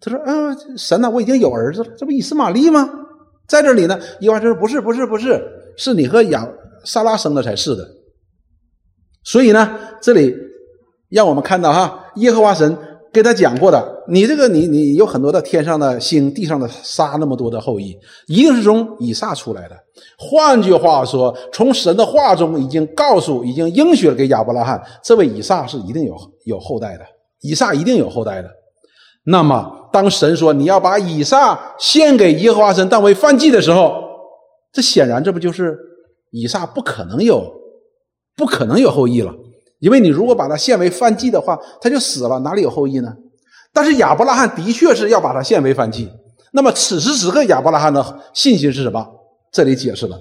他说：“啊，神呐，我已经有儿子了，这不以斯玛利吗？在这里呢。”耶和华说：“不是，不是，不是，是你和亚萨拉生的才是的。”所以呢，这里让我们看到哈，耶和华神。给他讲过的，你这个你你有很多的天上的星，地上的沙，那么多的后裔，一定是从以撒出来的。换句话说，从神的话中已经告诉，已经应许了给亚伯拉罕，这位以撒是一定有有后代的，以撒一定有后代的。那么，当神说你要把以撒献给耶和华神当为犯祭的时候，这显然这不就是以撒不可能有，不可能有后裔了。因为你如果把他献为犯祭的话，他就死了，哪里有后裔呢？但是亚伯拉罕的确是要把他献为犯祭。那么此时此刻，亚伯拉罕的信心是什么？这里解释了，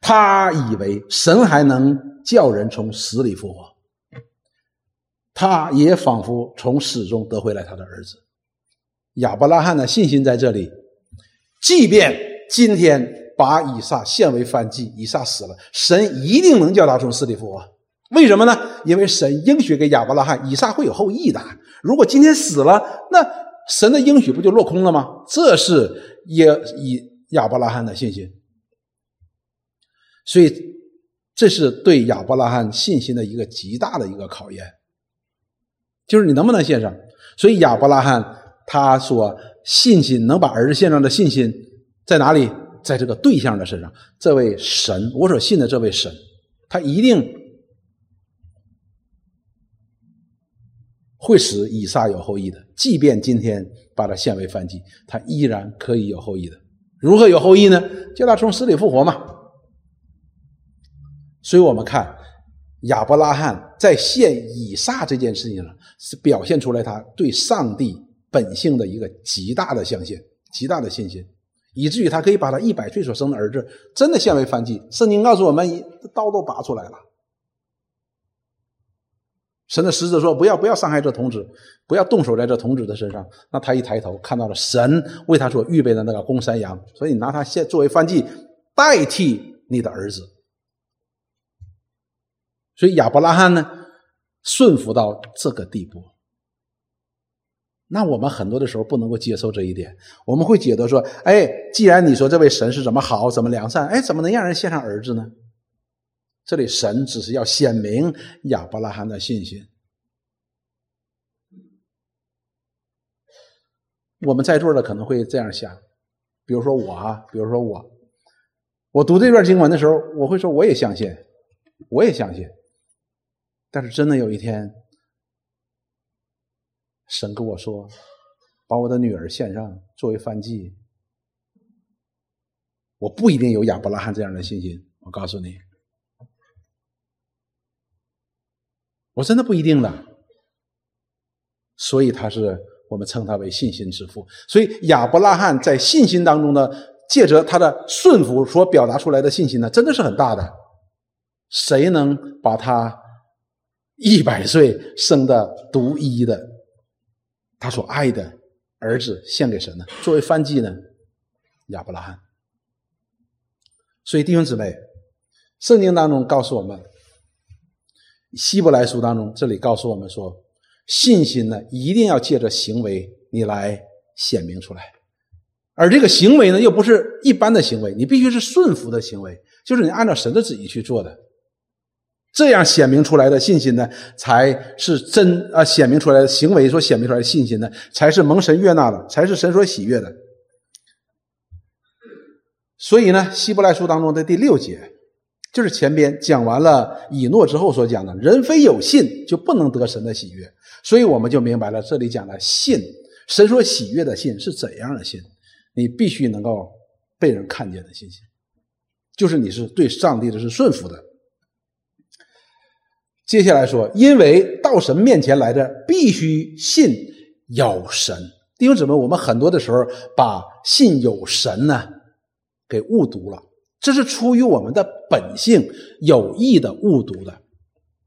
他以为神还能叫人从死里复活，他也仿佛从死中得回来他的儿子。亚伯拉罕的信心在这里，即便今天把以撒献为犯祭，以撒死了，神一定能叫他从死里复活。为什么呢？因为神应许给亚伯拉罕，以撒会有后裔的。如果今天死了，那神的应许不就落空了吗？这是耶以亚伯拉罕的信心。所以，这是对亚伯拉罕信心的一个极大的一个考验，就是你能不能献上。所以亚伯拉罕他说信心能把儿子献上的信心在哪里？在这个对象的身上。这位神，我所信的这位神，他一定。会使以撒有后裔的，即便今天把他献为犯祭，他依然可以有后裔的。如何有后裔呢？叫他从死里复活嘛。所以我们看亚伯拉罕在献以撒这件事情上，是表现出来他对上帝本性的一个极大的相信、极大的信心，以至于他可以把他一百岁所生的儿子真的献为犯祭。圣经告诉我们，刀都拔出来了。神的使者说：“不要，不要伤害这童子，不要动手在这童子的身上。”那他一抬头，看到了神为他所预备的那个公山羊，所以你拿他现作为犯祭，代替你的儿子。所以亚伯拉罕呢，顺服到这个地步。那我们很多的时候不能够接受这一点，我们会觉得说：“哎，既然你说这位神是怎么好，怎么良善，哎，怎么能让人献上儿子呢？”这里神只是要显明亚伯拉罕的信心。我们在座的可能会这样想，比如说我啊，比如说我，我读这段经文的时候，我会说我也相信，我也相信。但是真的有一天，神跟我说，把我的女儿献上作为燔祭，我不一定有亚伯拉罕这样的信心。我告诉你。我真的不一定的，所以他是我们称他为信心之父。所以亚伯拉罕在信心当中呢，借着他的顺服所表达出来的信心呢，真的是很大的。谁能把他一百岁生的独一的他所爱的儿子献给神呢？作为翻祭呢？亚伯拉罕。所以弟兄姊妹，圣经当中告诉我们。希伯来书当中，这里告诉我们说，信心呢一定要借着行为你来显明出来，而这个行为呢又不是一般的行为，你必须是顺服的行为，就是你按照神的旨意去做的，这样显明出来的信心呢，才是真啊，显明出来的行为所显明出来的信心呢，才是蒙神悦纳的，才是神所喜悦的。所以呢，希伯来书当中的第六节。就是前边讲完了以诺之后所讲的，人非有信就不能得神的喜悦，所以我们就明白了这里讲的信，神所喜悦的信是怎样的信？你必须能够被人看见的信心，就是你是对上帝的是顺服的。接下来说，因为到神面前来的必须信有神。弟兄姊妹，我们很多的时候把信有神呢给误读了。这是出于我们的本性有意的误读的，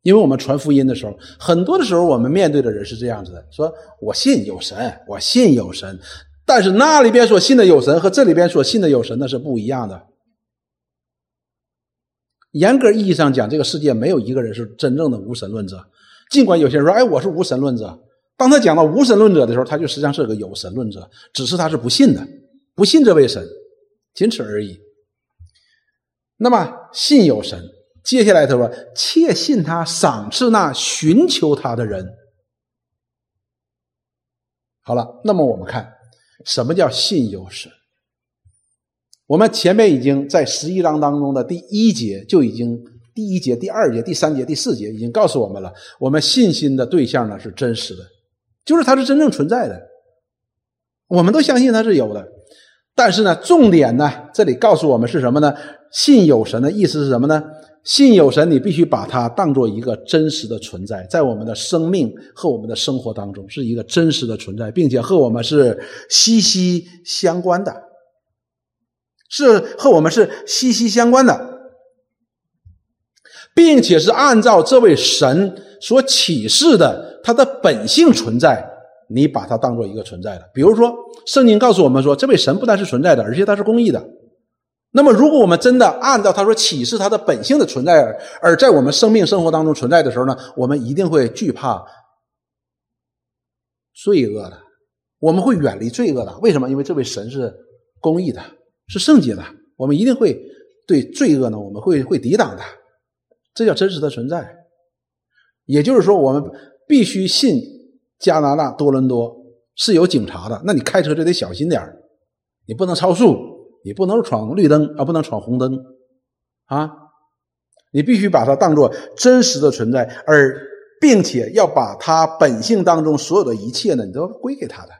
因为我们传福音的时候，很多的时候我们面对的人是这样子的：说我信有神，我信有神，但是那里边所信的有神和这里边所信的有神那是不一样的。严格意义上讲，这个世界没有一个人是真正的无神论者。尽管有些人说：“哎，我是无神论者。”当他讲到无神论者的时候，他就实际上是个有神论者，只是他是不信的，不信这位神，仅此而已。那么信有神，接下来他说：“切信他赏赐那寻求他的人。”好了，那么我们看什么叫信有神？我们前面已经在十一章当中的第一节就已经。第一节、第二节、第三节、第四节已经告诉我们了，我们信心的对象呢是真实的，就是它是真正存在的，我们都相信它是有的。但是呢，重点呢，这里告诉我们是什么呢？信有神的意思是什么呢？信有神，你必须把它当做一个真实的存在，在我们的生命和我们的生活当中是一个真实的存在，并且和我们是息息相关的，是和我们是息息相关的。并且是按照这位神所启示的他的本性存在，你把它当做一个存在的。比如说，圣经告诉我们说，这位神不但是存在的，而且他是公义的。那么，如果我们真的按照他说启示他的本性的存在，而在我们生命生活当中存在的时候呢，我们一定会惧怕罪恶的，我们会远离罪恶的。为什么？因为这位神是公义的，是圣洁的，我们一定会对罪恶呢，我们会会抵挡的。这叫真实的存在，也就是说，我们必须信加拿大多伦多是有警察的。那你开车就得小心点你不能超速，你不能闯绿灯啊，不能闯红灯啊！你必须把它当做真实的存在，而并且要把它本性当中所有的一切呢，你都要归给他的。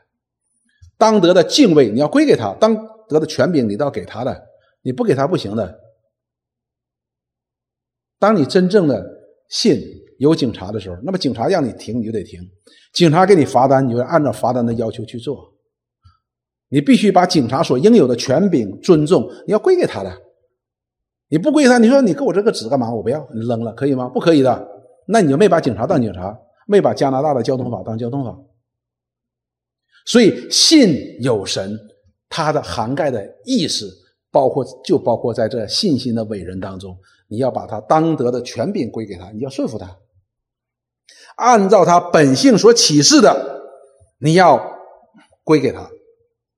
当得的敬畏你要归给他，当得的权柄你都要给他的，你不给他不行的。当你真正的信有警察的时候，那么警察让你停，你就得停；警察给你罚单，你就按照罚单的要求去做。你必须把警察所应有的权柄、尊重，你要归给他的。你不归他，你说你给我这个纸干嘛？我不要，你扔了可以吗？不可以的。那你就没把警察当警察，没把加拿大的交通法当交通法。所以，信有神，它的涵盖的意思，包括就包括在这信心的伟人当中。你要把他当得的权柄归给他，你要顺服他，按照他本性所启示的，你要归给他。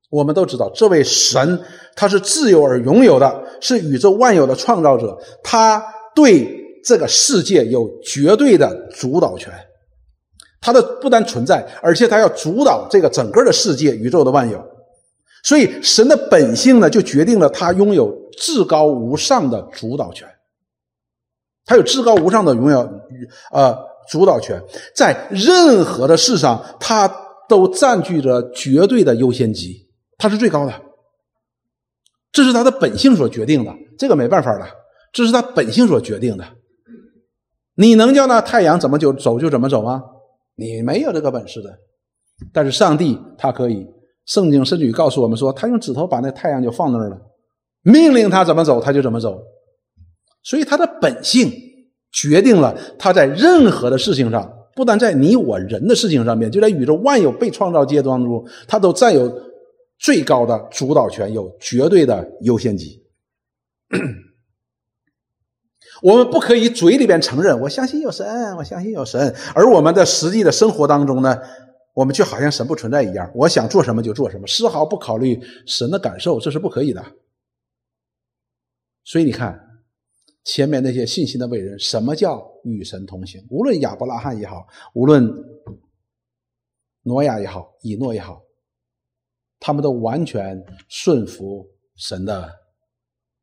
我们都知道，这位神他是自由而拥有的，是宇宙万有的创造者，他对这个世界有绝对的主导权。他的不单存在，而且他要主导这个整个的世界、宇宙的万有。所以，神的本性呢，就决定了他拥有至高无上的主导权。他有至高无上的荣耀与呃主导权，在任何的事上，他都占据着绝对的优先级，他是最高的。这是他的本性所决定的，这个没办法的，这是他本性所决定的。你能叫那太阳怎么就走就怎么走吗？你没有这个本事的。但是上帝他可以，圣经甚至于告诉我们说，他用指头把那太阳就放那儿了，命令他怎么走他就怎么走。所以他的本性决定了他在任何的事情上，不但在你我人的事情上面，就在宇宙万有被创造阶段当中，他都占有最高的主导权，有绝对的优先级。我们不可以嘴里边承认我相信有神，我相信有神，而我们的实际的生活当中呢，我们却好像神不存在一样，我想做什么就做什么，丝毫不考虑神的感受，这是不可以的。所以你看。前面那些信心的伟人，什么叫与神同行？无论亚伯拉罕也好，无论挪亚也好，以诺也好，他们都完全顺服神的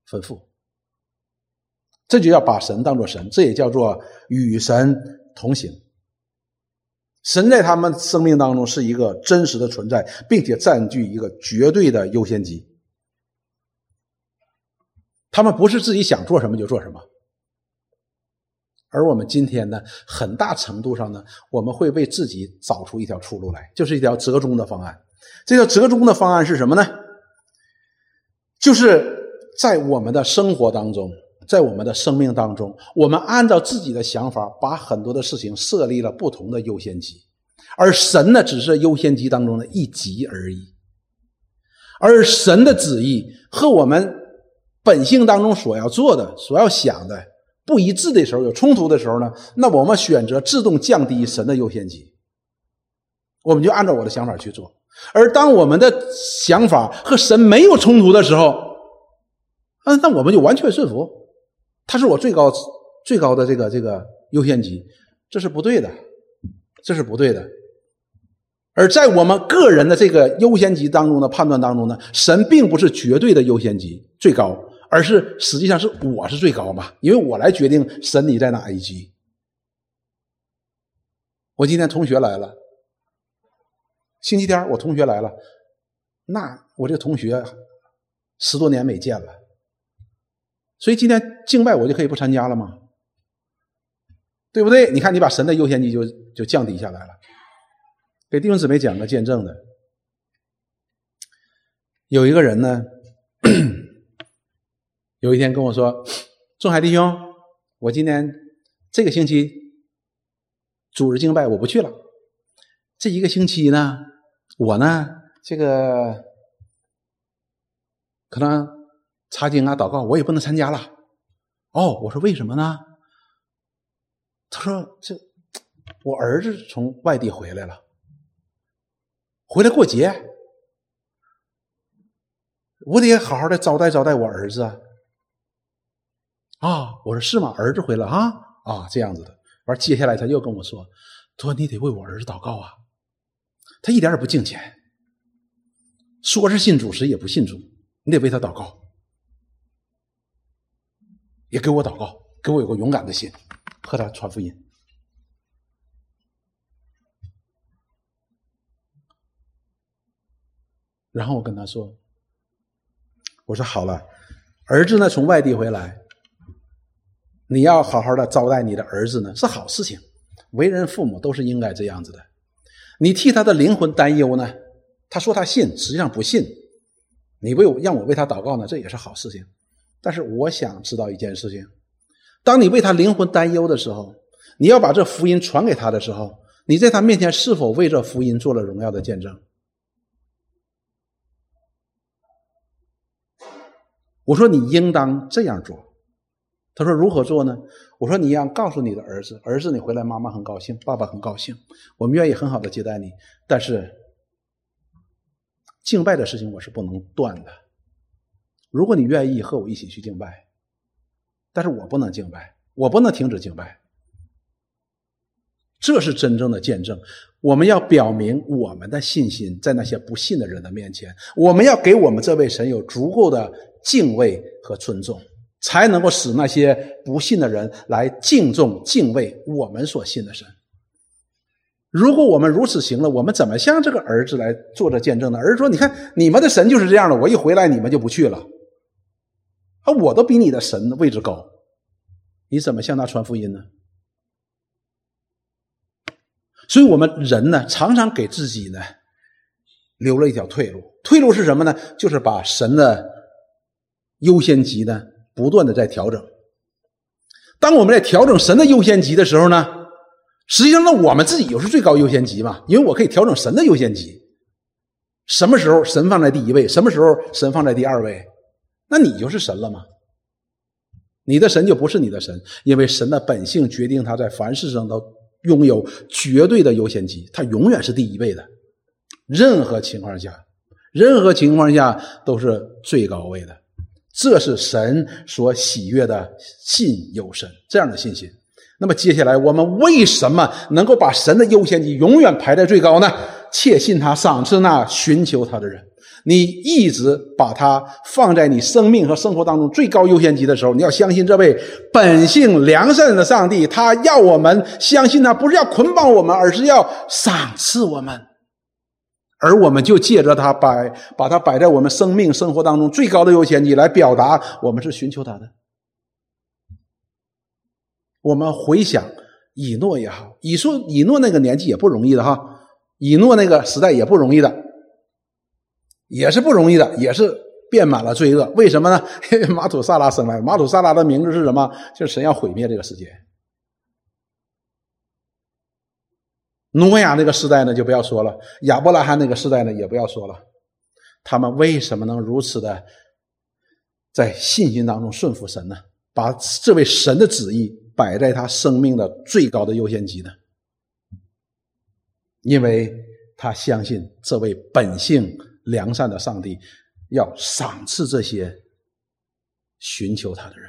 吩咐。这就要把神当作神，这也叫做与神同行。神在他们生命当中是一个真实的存在，并且占据一个绝对的优先级。他们不是自己想做什么就做什么，而我们今天呢，很大程度上呢，我们会为自己找出一条出路来，就是一条折中的方案。这条折中的方案是什么呢？就是在我们的生活当中，在我们的生命当中，我们按照自己的想法，把很多的事情设立了不同的优先级，而神呢，只是优先级当中的一级而已。而神的旨意和我们。本性当中所要做的、所要想的不一致的时候，有冲突的时候呢，那我们选择自动降低神的优先级。我们就按照我的想法去做。而当我们的想法和神没有冲突的时候，啊，那我们就完全顺服，他是我最高最高的这个这个优先级，这是不对的，这是不对的。而在我们个人的这个优先级当中的判断当中呢，神并不是绝对的优先级最高，而是实际上是我是最高嘛，因为我来决定神你在哪一级。我今天同学来了，星期天我同学来了，那我这同学十多年没见了，所以今天敬拜我就可以不参加了吗？对不对？你看你把神的优先级就就降低下来了。给弟兄姊妹讲个见证的，有一个人呢，有一天跟我说：“ 仲海弟兄，我今天这个星期主日敬拜我不去了。这一个星期呢，我呢这个可能查经啊、祷告，我也不能参加了。”哦，我说为什么呢？他说：“这我儿子从外地回来了。”回来过节，我得好好的招待招待我儿子啊啊！我说是吗？儿子回来啊啊，这样子的。完，接下来他又跟我说：“他说你得为我儿子祷告啊，他一点也不敬虔，说是信主，实也不信主，你得为他祷告，也给我祷告，给我有个勇敢的心，和他传福音。”然后我跟他说：“我说好了，儿子呢从外地回来，你要好好的招待你的儿子呢，是好事情。为人父母都是应该这样子的。你替他的灵魂担忧呢，他说他信，实际上不信。你为我让我为他祷告呢，这也是好事情。但是我想知道一件事情：当你为他灵魂担忧的时候，你要把这福音传给他的时候，你在他面前是否为这福音做了荣耀的见证？”我说你应当这样做，他说如何做呢？我说你要告诉你的儿子，儿子你回来，妈妈很高兴，爸爸很高兴，我们愿意很好的接待你。但是敬拜的事情我是不能断的。如果你愿意和我一起去敬拜，但是我不能敬拜，我不能停止敬拜。这是真正的见证。我们要表明我们的信心，在那些不信的人的面前，我们要给我们这位神有足够的敬畏和尊重，才能够使那些不信的人来敬重、敬畏我们所信的神。如果我们如此行了，我们怎么向这个儿子来做这见证呢？儿子说：“你看，你们的神就是这样的，我一回来，你们就不去了。啊，我都比你的神位置高，你怎么向他传福音呢？”所以，我们人呢，常常给自己呢留了一条退路。退路是什么呢？就是把神的优先级呢，不断的在调整。当我们在调整神的优先级的时候呢，实际上呢，我们自己就是最高优先级嘛，因为我可以调整神的优先级。什么时候神放在第一位？什么时候神放在第二位？那你就是神了吗？你的神就不是你的神，因为神的本性决定他在凡事上都。拥有绝对的优先级，他永远是第一位的。任何情况下，任何情况下都是最高位的。这是神所喜悦的信有神这样的信心。那么接下来，我们为什么能够把神的优先级永远排在最高呢？切信他赏赐那寻求他的人。你一直把他放在你生命和生活当中最高优先级的时候，你要相信这位本性良善的上帝，他要我们相信他，不是要捆绑我们，而是要赏赐我们，而我们就借着他摆，把它摆在我们生命生活当中最高的优先级，来表达我们是寻求他的。我们回想以诺也好，以说以诺那个年纪也不容易的哈，以诺那个时代也不容易的。也是不容易的，也是遍满了罪恶。为什么呢？因 为马土萨拉生来，马土萨拉的名字是什么？就是神要毁灭这个世界。诺亚那个时代呢，就不要说了；亚伯拉罕那个时代呢，也不要说了。他们为什么能如此的在信心当中顺服神呢？把这位神的旨意摆在他生命的最高的优先级呢？因为。他相信这位本性良善的上帝要赏赐这些寻求他的人。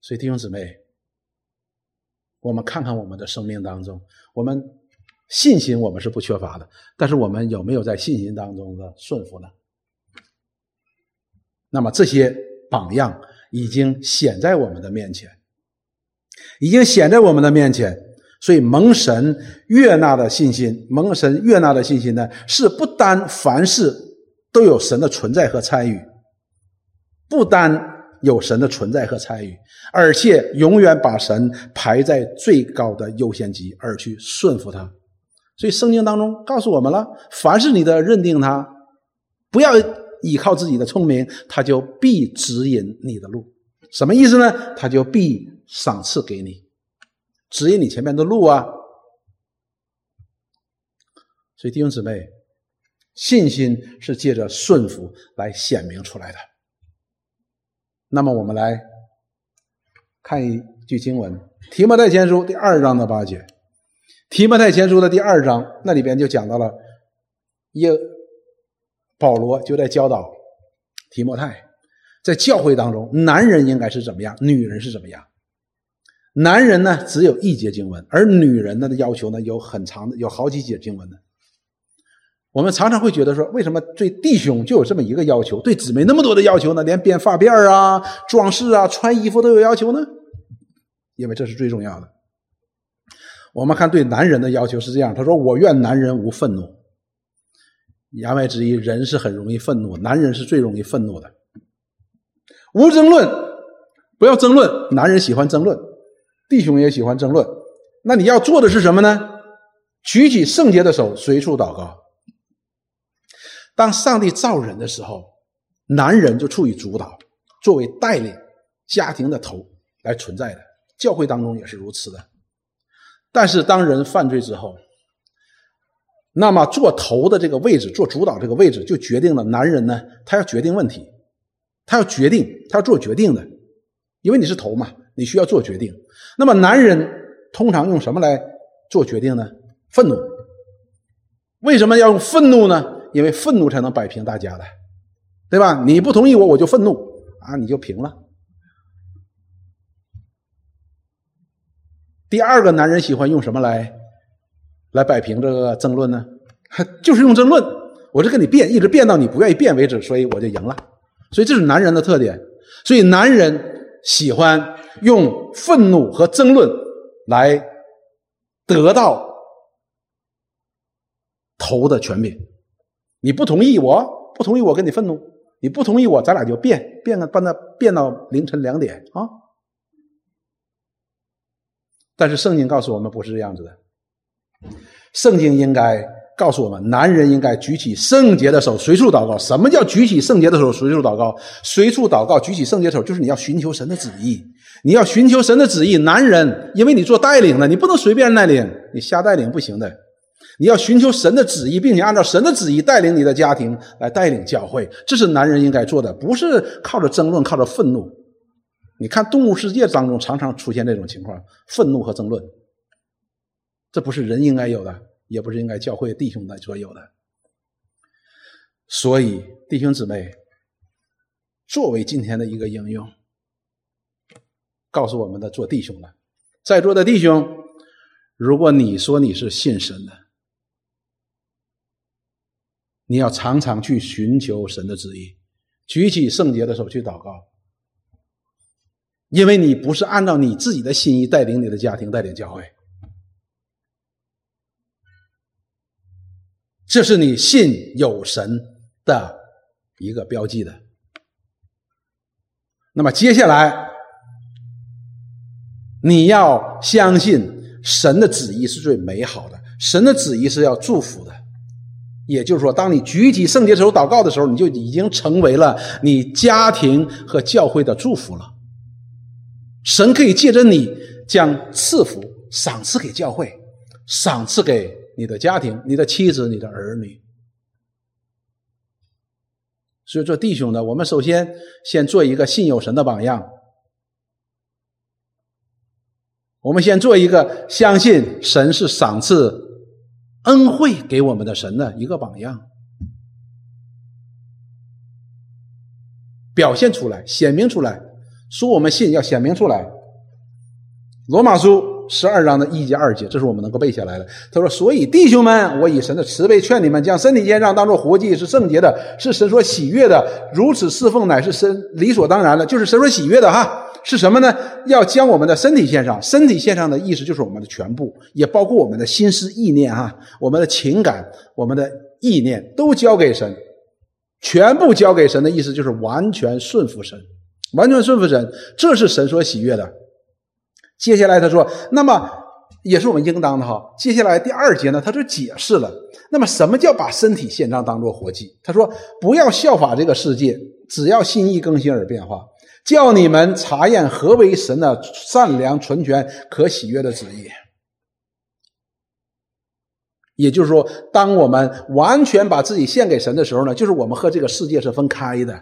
所以弟兄姊妹，我们看看我们的生命当中，我们信心我们是不缺乏的，但是我们有没有在信心当中的顺服呢？那么这些榜样已经显在我们的面前，已经显在我们的面前。所以蒙神悦纳的信心，蒙神悦纳的信心呢，是不单凡事都有神的存在和参与，不单有神的存在和参与，而且永远把神排在最高的优先级，而去顺服他。所以圣经当中告诉我们了：凡是你的认定他，不要依靠自己的聪明，他就必指引你的路。什么意思呢？他就必赏赐给你。指引你前面的路啊！所以弟兄姊妹，信心是借着顺服来显明出来的。那么我们来看一句经文，《提摩太前书》第二章的八节，《提摩太前书》的第二章那里边就讲到了，耶保罗就在教导提摩太，在教会当中，男人应该是怎么样，女人是怎么样。男人呢只有一节经文，而女人呢的要求呢有很长的，有好几节经文的。我们常常会觉得说，为什么对弟兄就有这么一个要求，对姊妹那么多的要求呢？连编发辫儿啊、装饰啊、穿衣服都有要求呢？因为这是最重要的。我们看对男人的要求是这样，他说：“我愿男人无愤怒。”言外之意，人是很容易愤怒，男人是最容易愤怒的。无争论，不要争论，男人喜欢争论。弟兄也喜欢争论，那你要做的是什么呢？举起圣洁的手，随处祷告。当上帝造人的时候，男人就处于主导，作为带领家庭的头来存在的。教会当中也是如此的。但是当人犯罪之后，那么做头的这个位置，做主导这个位置，就决定了男人呢，他要决定问题，他要决定，他要做决定的，因为你是头嘛。你需要做决定，那么男人通常用什么来做决定呢？愤怒。为什么要用愤怒呢？因为愤怒才能摆平大家的，对吧？你不同意我，我就愤怒啊，你就平了。第二个男人喜欢用什么来来摆平这个争论呢？就是用争论，我就跟你辩，一直辩到你不愿意辩为止，所以我就赢了。所以这是男人的特点。所以男人喜欢。用愤怒和争论来得到头的权柄。你不同意，我不同意，我跟你愤怒；你不同意我，咱俩就变变个，把那变到凌晨两点啊！但是圣经告诉我们不是这样子的，圣经应该。告诉我们，男人应该举起圣洁的手，随处祷告。什么叫举起圣洁的手，随处祷告？随处祷告，举起圣洁手，就是你要寻求神的旨意。你要寻求神的旨意。男人，因为你做带领的，你不能随便带领，你瞎带领不行的。你要寻求神的旨意，并且按照神的旨意带领你的家庭来带领教会，这是男人应该做的，不是靠着争论，靠着愤怒。你看动物世界当中常常出现这种情况：愤怒和争论，这不是人应该有的。也不是应该教会弟兄的所有的，所以弟兄姊妹，作为今天的一个应用，告诉我们的做弟兄的，在座的弟兄，如果你说你是信神的，你要常常去寻求神的旨意，举起圣洁的手去祷告，因为你不是按照你自己的心意带领你的家庭，带领教会。这是你信有神的一个标记的。那么接下来，你要相信神的旨意是最美好的，神的旨意是要祝福的。也就是说，当你举起圣洁手祷告的时候，你就已经成为了你家庭和教会的祝福了。神可以借着你将赐福赏赐给教会，赏赐给。你的家庭、你的妻子、你的儿女，所以做弟兄的，我们首先先做一个信有神的榜样。我们先做一个相信神是赏赐恩惠给我们的神的一个榜样，表现出来、显明出来，说我们信要显明出来。罗马书。十二章的一节二节，这是我们能够背下来的。他说：“所以弟兄们，我以神的慈悲劝你们，将身体献上，当作活祭，是圣洁的，是神所喜悦的。如此侍奉，乃是神理所当然的，就是神所喜悦的。哈，是什么呢？要将我们的身体献上。身体献上的意思就是我们的全部，也包括我们的心思意念，哈，我们的情感，我们的意念都交给神，全部交给神的意思就是完全顺服神，完全顺服神，这是神所喜悦的。”接下来他说：“那么也是我们应当的哈。”接下来第二节呢，他就解释了。那么什么叫把身体献上当做活祭？他说：“不要效法这个世界，只要心意更新而变化，叫你们查验何为神的善良、纯全、可喜悦的旨意。”也就是说，当我们完全把自己献给神的时候呢，就是我们和这个世界是分开的。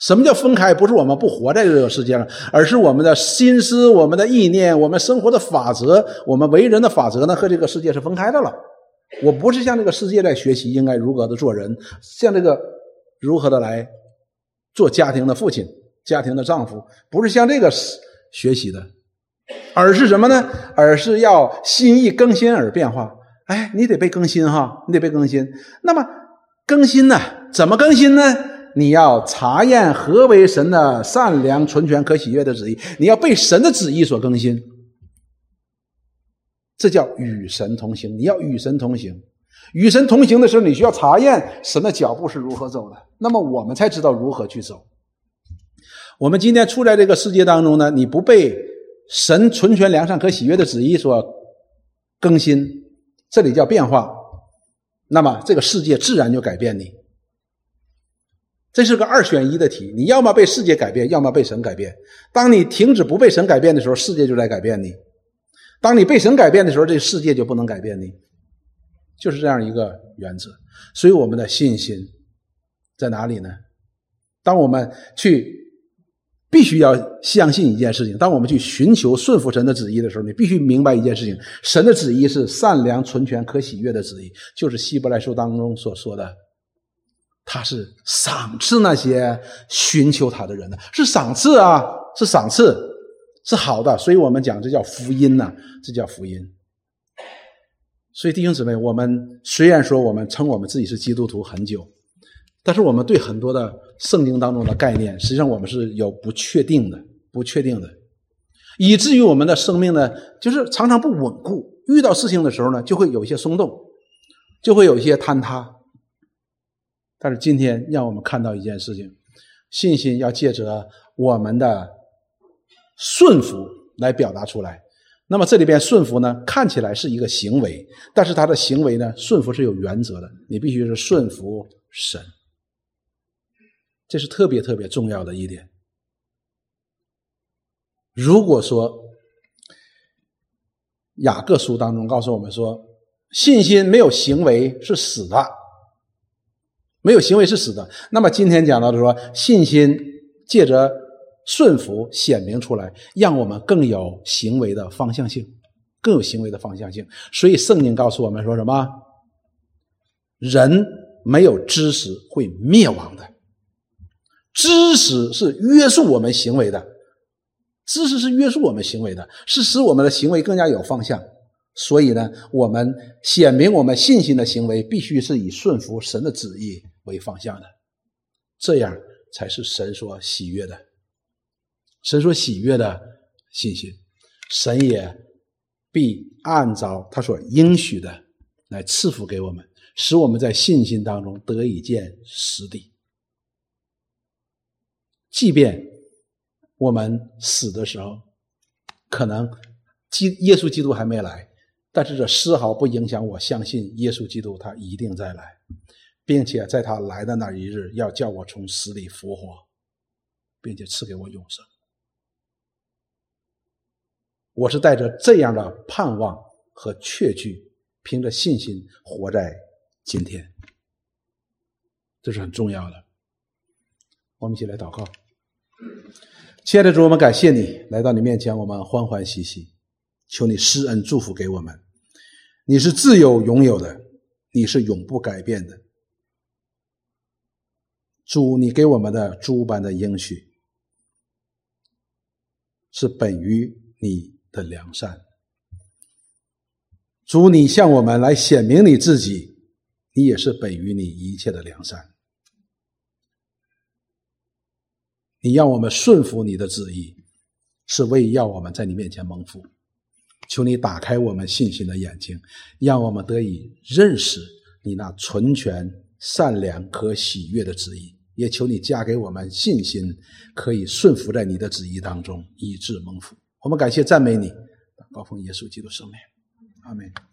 什么叫分开？不是我们不活在这个世界上，而是我们的心思、我们的意念、我们生活的法则、我们为人的法则呢，和这个世界是分开的了。我不是向这个世界在学习应该如何的做人，向这个如何的来做家庭的父亲、家庭的丈夫，不是向这个学习的，而是什么呢？而是要心意更新而变化。哎，你得被更新哈，你得被更新。那么更新呢？怎么更新呢？你要查验何为神的善良、纯全、可喜悦的旨意。你要被神的旨意所更新，这叫与神同行。你要与神同行，与神同行的时候，你需要查验神的脚步是如何走的。那么我们才知道如何去走。我们今天处在这个世界当中呢，你不被神纯全、良善、和喜悦的旨意所更新，这里叫变化，那么这个世界自然就改变你。这是个二选一的题，你要么被世界改变，要么被神改变。当你停止不被神改变的时候，世界就在改变你；当你被神改变的时候，这世界就不能改变你。就是这样一个原则。所以我们的信心在哪里呢？当我们去必须要相信一件事情，当我们去寻求顺服神的旨意的时候，你必须明白一件事情：神的旨意是善良、纯全、可喜悦的旨意，就是希伯来书当中所说的。他是赏赐那些寻求他的人的，是赏赐啊，是赏赐，是好的。所以我们讲这叫福音呐，这叫福音。所以弟兄姊妹，我们虽然说我们称我们自己是基督徒很久，但是我们对很多的圣经当中的概念，实际上我们是有不确定的，不确定的，以至于我们的生命呢，就是常常不稳固。遇到事情的时候呢，就会有一些松动，就会有一些坍塌。但是今天让我们看到一件事情：信心要借着我们的顺服来表达出来。那么这里边顺服呢，看起来是一个行为，但是他的行为呢，顺服是有原则的。你必须是顺服神，这是特别特别重要的一点。如果说雅各书当中告诉我们说，信心没有行为是死的。没有行为是死的。那么今天讲到的说，信心借着顺服显明出来，让我们更有行为的方向性，更有行为的方向性。所以圣经告诉我们说什么？人没有知识会灭亡的，知识是约束我们行为的，知识是约束我们行为的，是使我们的行为更加有方向。所以呢，我们显明我们信心的行为，必须是以顺服神的旨意为方向的，这样才是神所喜悦的。神所喜悦的信心，神也必按照他所应许的来赐福给我们，使我们在信心当中得以见实地。即便我们死的时候，可能基耶稣基督还没来。但是这丝毫不影响我相信耶稣基督，他一定再来，并且在他来的那一日，要叫我从死里复活，并且赐给我永生。我是带着这样的盼望和确据，凭着信心活在今天，这是很重要的。我们一起来祷告，亲爱的主，我们感谢你来到你面前，我们欢欢喜喜。求你施恩祝福给我们，你是自由拥有的，你是永不改变的。主，你给我们的诸般的应许，是本于你的良善。主，你向我们来显明你自己，你也是本于你一切的良善。你让我们顺服你的旨意，是为要我们在你面前蒙福。求你打开我们信心的眼睛，让我们得以认识你那纯全、善良和喜悦的旨意。也求你加给我们信心，可以顺服在你的旨意当中，以致蒙福。我们感谢赞美你，高奉耶稣基督圣名，阿门。